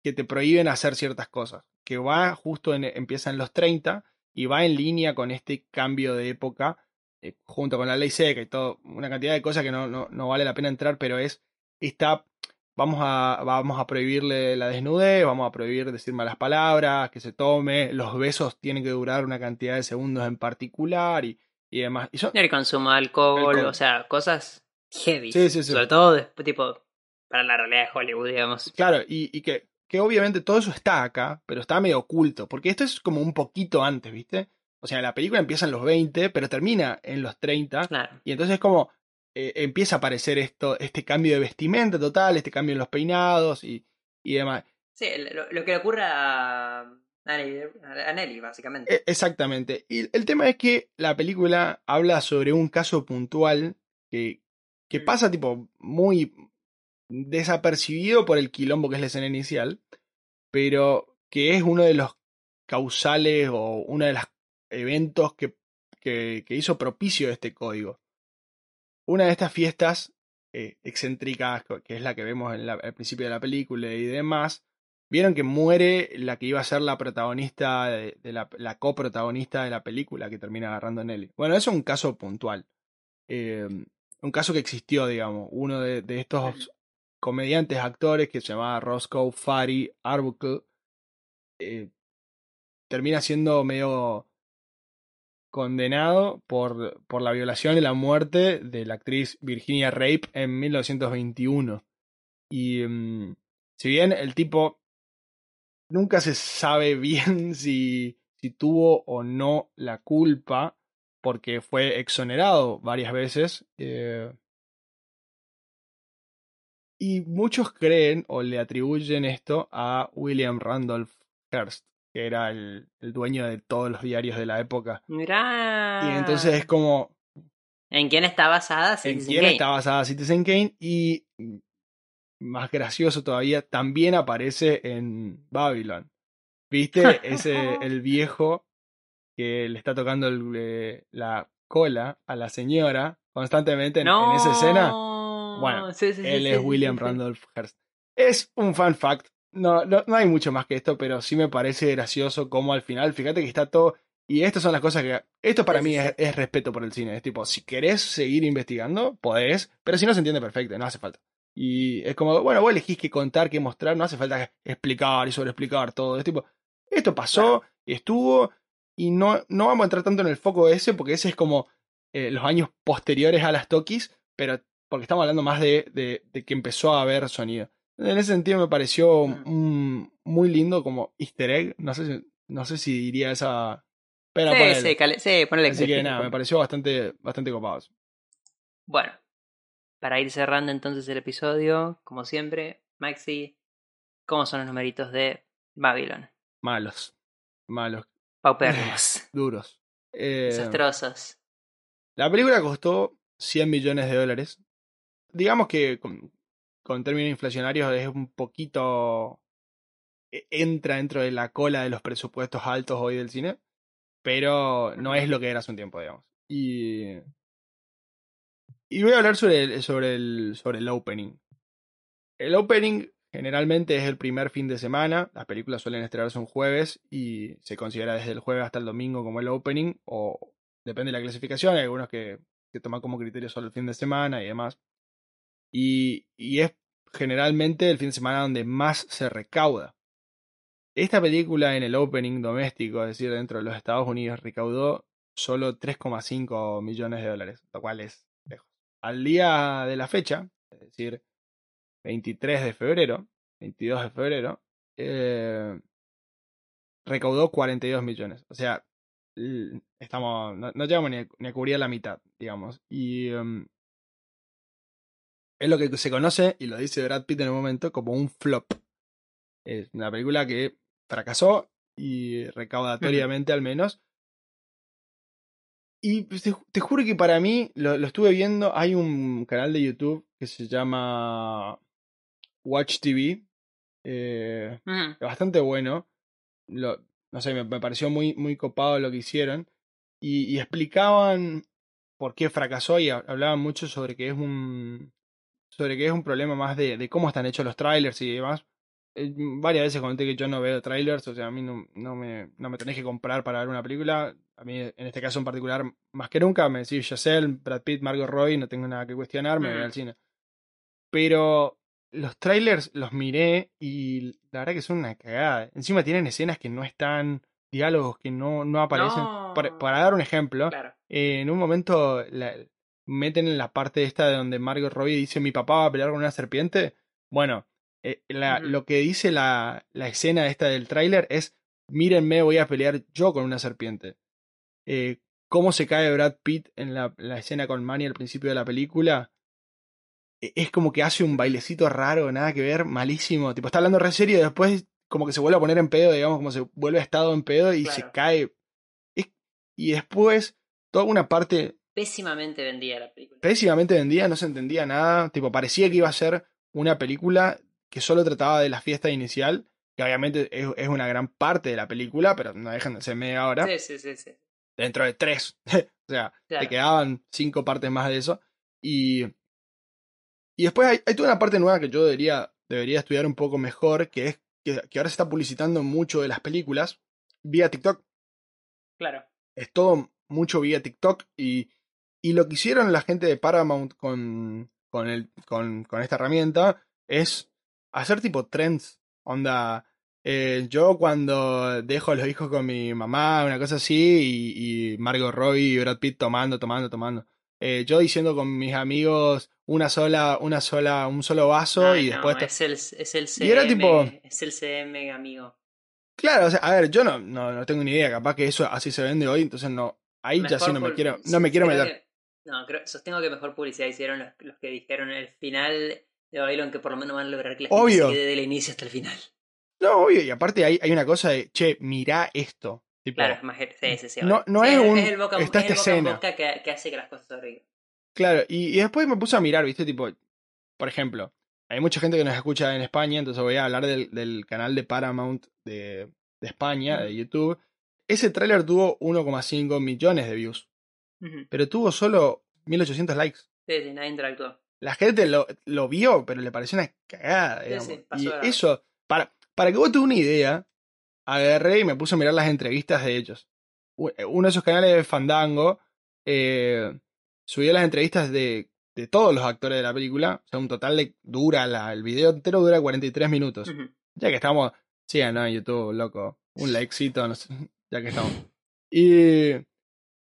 que te prohíben hacer ciertas cosas. Que va justo en, empieza en los 30 y va en línea con este cambio de época, eh, junto con la ley seca y todo, una cantidad de cosas que no, no, no vale la pena entrar, pero es esta vamos a, vamos a prohibirle la desnudez, vamos a prohibir decir malas palabras, que se tome, los besos tienen que durar una cantidad de segundos en particular y, y demás. Y son, El consumo de alcohol, Alcohol. o sea, cosas heavy. Sí, sí, sí. Sobre todo, después, tipo, para la realidad de Hollywood, digamos. claro, y, y que, que obviamente todo eso está acá, pero está medio oculto, porque esto es como un poquito antes, ¿viste? O sea, la película empieza en los 20, pero termina en los 30, Claro. y entonces es como eh, empieza a aparecer esto, este cambio de vestimenta total, este cambio en los peinados y, y demás. Sí, lo, lo que le ocurre a, a Nelly, a Nelly, básicamente. E- Exactamente. Y el tema es que la película habla sobre un caso puntual que, que Mm. pasa tipo muy desapercibido por el quilombo que es la escena inicial, pero que es uno de los causales o uno de los eventos que, que, que hizo propicio este código. Una de estas fiestas eh, excéntricas, que es la que vemos en la- al principio de la película y demás, vieron que muere la que iba a ser la protagonista, de, de la, la coprotagonista de la película que termina agarrando a Nelly. Bueno, eso es un caso puntual. Eh, un caso que existió, digamos. Uno de, de estos comediantes, actores, que se llamaba Roscoe Fari Arbuckle, eh, termina siendo medio condenado por, por la violación y la muerte de la actriz Virginia Rape en 1921. Y mm, si bien el tipo nunca se sabe bien si, si tuvo o no la culpa, porque fue exonerado varias veces, eh, y muchos creen o le atribuyen esto a William Randolph Hearst, que era el, el dueño de todos los diarios de la época. Mirá. Y entonces es como ¿En quién está basada? en Citizen quién Kane. está basada Citizen Kane y más gracioso todavía, también aparece en Babylon. ¿Viste? Ese, el viejo que le está tocando el, eh, la cola a la señora constantemente en, en esa escena. Bueno, Sí, sí, Él sí, es William. Randolph Hearst. Es un fan fact no, no, no hay mucho más que esto, pero sí me parece gracioso cómo al final, fíjate que está todo. Y estas son las cosas que. Esto para Sí, mí es, respeto por el cine. Es tipo, si querés seguir investigando, podés, pero si no se entiende perfecto, no hace falta. Y es como, bueno, vos elegís qué contar, qué mostrar, no hace falta explicar y sobreexplicar todo. Es tipo, esto pasó, estuvo, y no, no vamos a entrar tanto en el foco de ese, porque ese es como eh, los años posteriores a las Tokis, pero porque estamos hablando más de, de, de que empezó a haber sonido. En ese sentido me pareció Mm. muy lindo como easter egg, no sé si, no sé si diría esa... Pero sí, ponele. sí, cale- sí, ponele Así que nada, me pareció bastante, bastante copado. Bueno, para ir cerrando entonces el episodio, como siempre, Maxi, ¿cómo son los numeritos de Babylon? Malos, malos, Paupérrimos, duros. Eh, desastrosos. La película costó 100 millones de dólares. Digamos que con, con términos inflacionarios es un poquito... e- entra dentro de la cola de los presupuestos altos hoy del cine, pero no es lo que era hace un tiempo, digamos. Y... Y voy a hablar sobre el, sobre el, sobre el opening. El opening generalmente es el primer fin de semana. Las películas suelen estrenarse un jueves y se considera desde el jueves hasta el domingo como el opening. O depende de la clasificación. Hay algunos que, que toman como criterio solo el fin de semana y demás. Y, es generalmente el fin de semana donde más se recauda. Esta película en el opening doméstico, es decir, dentro de los Estados Unidos, recaudó solo 3,5 millones de dólares, lo cual es lejos. Al día de la fecha, es decir, 23 de febrero, 22 de febrero, eh, recaudó 42 millones. O sea, estamos, no, no llegamos ni a, ni a cubrir la mitad, digamos. Y em, es lo que se conoce, y lo dice Brad Pitt en el momento, como un flop. Es una película que fracasó y recaudatoriamente al menos. Y te, te juro que para mí, lo, lo estuve viendo, hay un canal de YouTube que se llama Watch TV. eh, bastante bueno. Lo, no sé, me, me pareció muy, muy copado lo que hicieron. Y, y explicaban por qué fracasó y ha- hablaban mucho sobre que es un. Sobre que es un problema más de, de cómo están hechos los trailers y demás. Eh, varias veces comenté que yo no veo trailers, o sea, a mí no, no, me, no me tenés que comprar para ver una película. A mí, en este caso en particular, más que nunca, me decís Giselle, Brad Pitt, Margot Roy, no tengo nada que cuestionar, me voy Mm. al cine. Pero los trailers los miré y la verdad que son una cagada. Encima tienen escenas que no están, diálogos que no, no aparecen. No. Para, para dar un ejemplo, Claro. eh, en un momento la- meten en la parte esta de donde Margot Robbie dice mi papá va a pelear con una serpiente. Bueno, eh, la- lo que dice la, la escena esta del tráiler es mírenme, voy a pelear yo con una serpiente. Eh, cómo se cae Brad Pitt en la, la escena con Manny al principio de la película. E- Es como que hace un bailecito raro, nada que ver, malísimo. Tipo, está hablando re serio y después como que se vuelve a poner en pedo, digamos, como se vuelve a estado en pedo y se cae. Es- y después, toda una parte Pésimamente vendía la película. pésimamente vendida, no se entendía nada. Tipo, parecía que iba a ser una película que solo trataba de la fiesta inicial, que obviamente es, es una gran parte de la película, pero no dejan de ser media hora. Sí, sí, sí, sí. Dentro de tres. o sea, Claro. te quedaban cinco partes más de eso. Y, y después hay, hay toda una parte nueva que yo debería, debería estudiar un poco mejor, que es que, que ahora se está publicitando mucho de las películas vía TikTok Claro. es todo mucho vía TikTok y, y lo que hicieron la gente de Paramount con, con, el, con, con esta herramienta es hacer tipo trends. Onda, eh, yo cuando dejo a los hijos con mi mamá, una cosa así, y, y Margot Robbie y Brad Pitt tomando, tomando, tomando. Eh, yo diciendo con mis amigos una sola, una sola, un solo vaso Ay, y no, después... es el, es el CM. Y era tipo- Es el CM, amigo. Claro, o sea, a ver, yo no, no, no tengo ni idea, capaz que eso así se vende hoy, entonces no, ahí ya sí no me quiero, no me quiero meter. No, creo, sostengo que mejor publicidad hicieron los, los que dijeron el final de Babylon que por lo menos van a lograr que la gente Obvio. se quede del inicio hasta el final. No, obvio, y aparte hay, hay una cosa de, che, mirá esto. Tipo, Claro, es más sí, sí, sí, No- no es un- el boca, está es el esta boca escena. boca que, que hace que las cosas sobrevivan. claro, y, y después me puse a mirar, viste, tipo, por ejemplo, hay mucha gente que nos escucha en España, entonces voy a hablar del, del canal de Paramount de, de España, de. YouTube. Ese tráiler tuvo 1,5 millones de views, Pero tuvo solo 1800 likes. Sí, sí, nadie interactuó. La gente lo, lo vio, pero le pareció una cagada, Sí, digamos. sí, pasó y eso, para, Para que vos te una idea, agarré y me puse a mirar las entrevistas de ellos. U- Uno de esos canales de Fandango eh, subió las entrevistas de, de todos los actores de la película. O sea, un total de dura, la, el video entero dura 43 minutos. Ya que estamos, sigan ¿no? en YouTube, loco. Un likecito, no sé, ya que estamos. Y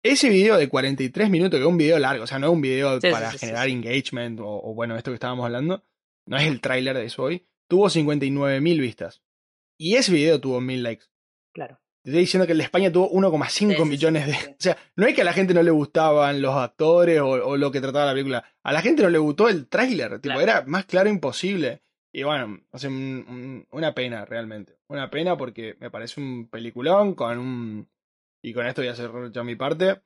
ese video de 43 minutos, que es un video largo, o sea, no es un video Sí, para sí, generar sí. engagement o, o bueno, esto que estábamos hablando, no es el tráiler de eso hoy, tuvo 59.000 vistas. Y ese video tuvo 1.000 likes. Claro. Te estoy diciendo que el de España tuvo 1,5 Sí, sí, sí, millones de... O sea, no es que a la gente no le gustaban los actores o, o lo que trataba la película. A la gente no le gustó el tráiler. Tipo, Claro. era más claro imposible. Y bueno, o sea, un- un- una pena realmente. Una pena porque me parece un peliculón con un... Y con esto voy a hacer ya mi parte.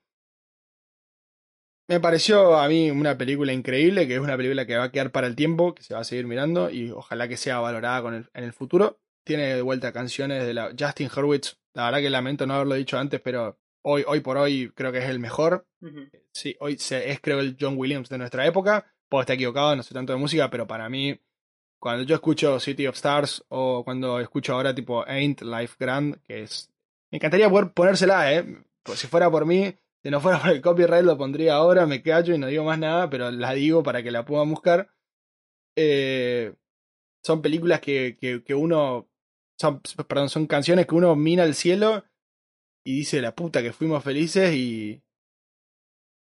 Me pareció a mí una película increíble, que es una película que va a quedar para el tiempo, que se va a seguir mirando y ojalá que sea valorada con el- en el futuro. Tiene de vuelta canciones de la Justin Hurwitz. La verdad que lamento no haberlo dicho antes, pero hoy, hoy por hoy creo que es el mejor. Ujú. Sí, hoy se- es creo el John Williams de nuestra época. Puedo estar equivocado, no sé tanto de música, pero para mí, cuando yo escucho City of Stars o cuando escucho ahora tipo Ain't Life Grand, que es... Me encantaría poder ponérsela, ¿eh? Pues si fuera por mí, si no fuera por el copyright lo pondría ahora, me callo y no digo más nada, pero la digo para que la puedan buscar. Eh, son películas que, que, que uno... Son, perdón, son canciones que uno mina al cielo y dice la puta que fuimos felices y,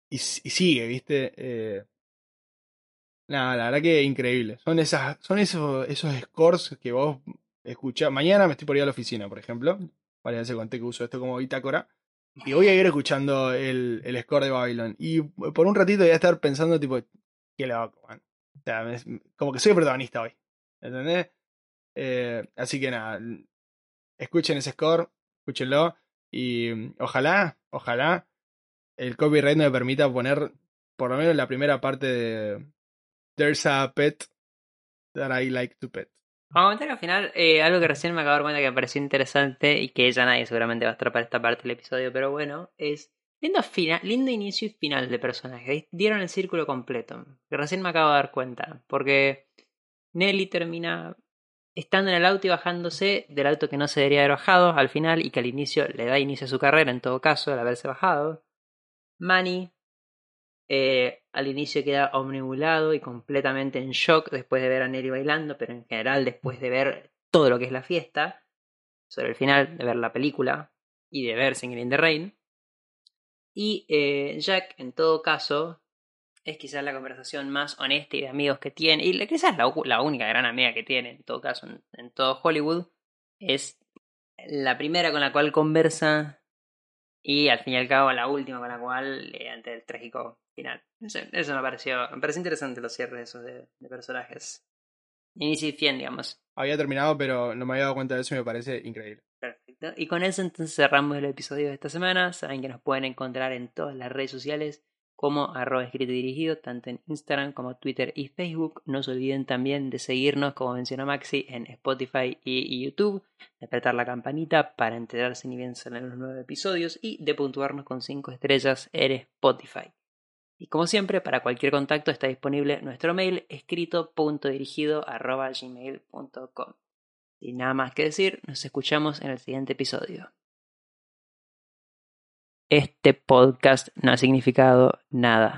y, sigue, ¿viste? Eh, nada, la verdad que increíble. Son esas, son esos, esos scores que vos escuchás. Mañana me estoy por ir a la oficina, por ejemplo. Varias veces conté que uso esto como bitácora. Y voy a ir escuchando el, el score de Babylon. Y por un ratito voy a estar pensando, tipo, qué loco, man. O sea, como que soy protagonista hoy. ¿Entendés? Eh, así que nada, escuchen ese score, escúchenlo. Y ojalá, ojalá el copyright me permita poner por lo menos la primera parte de There's a pet that I like to pet. Como comentario final, eh, algo que recién me acabo de dar cuenta que me pareció interesante y que ya nadie seguramente va a estar para esta parte del episodio, pero bueno, es lindo, fina- lindo inicio y final de personaje. Dieron el círculo completo, que recién me acabo de dar cuenta, porque Nelly termina estando en el auto y bajándose del auto que no se debería haber bajado al final y que al inicio le da inicio a su carrera en todo caso al haberse bajado. Manny eh, al inicio queda omnibulado y completamente en shock después de ver a Nelly bailando, pero en general después de ver todo lo que es la fiesta, sobre el final de ver la película y de ver Singing in the Rain. Y eh, Jack, en todo caso, es quizás la conversación más honesta y de amigos que tiene, y quizás la, la única gran amiga que tiene, en todo caso, en todo Hollywood, es la primera con la cual conversa y al fin y al cabo la última con la cual eh, ante el trágico final. Eso, eso me pareció, me pareció interesante los cierres esos de, de personajes. Inicio y fin, digamos. Había terminado, pero no me había dado cuenta de eso y me parece increíble. Perfecto. Y con eso entonces cerramos el episodio de esta semana. Saben que nos pueden encontrar en todas las redes sociales como arroba escrito y dirigido, tanto en Instagram como Twitter y Facebook. No se olviden también de seguirnos, como mencionó Maxi, en Spotify y, YouTube, de apretar la campanita para enterarse ni bien salen los nuevos episodios y de puntuarnos con 5 estrellas en Spotify. Y como siempre, para cualquier contacto está disponible nuestro mail escrito.dirigido arroba gmail.com. Sin nada más que decir, nos escuchamos en el siguiente episodio. Este podcast no ha significado nada.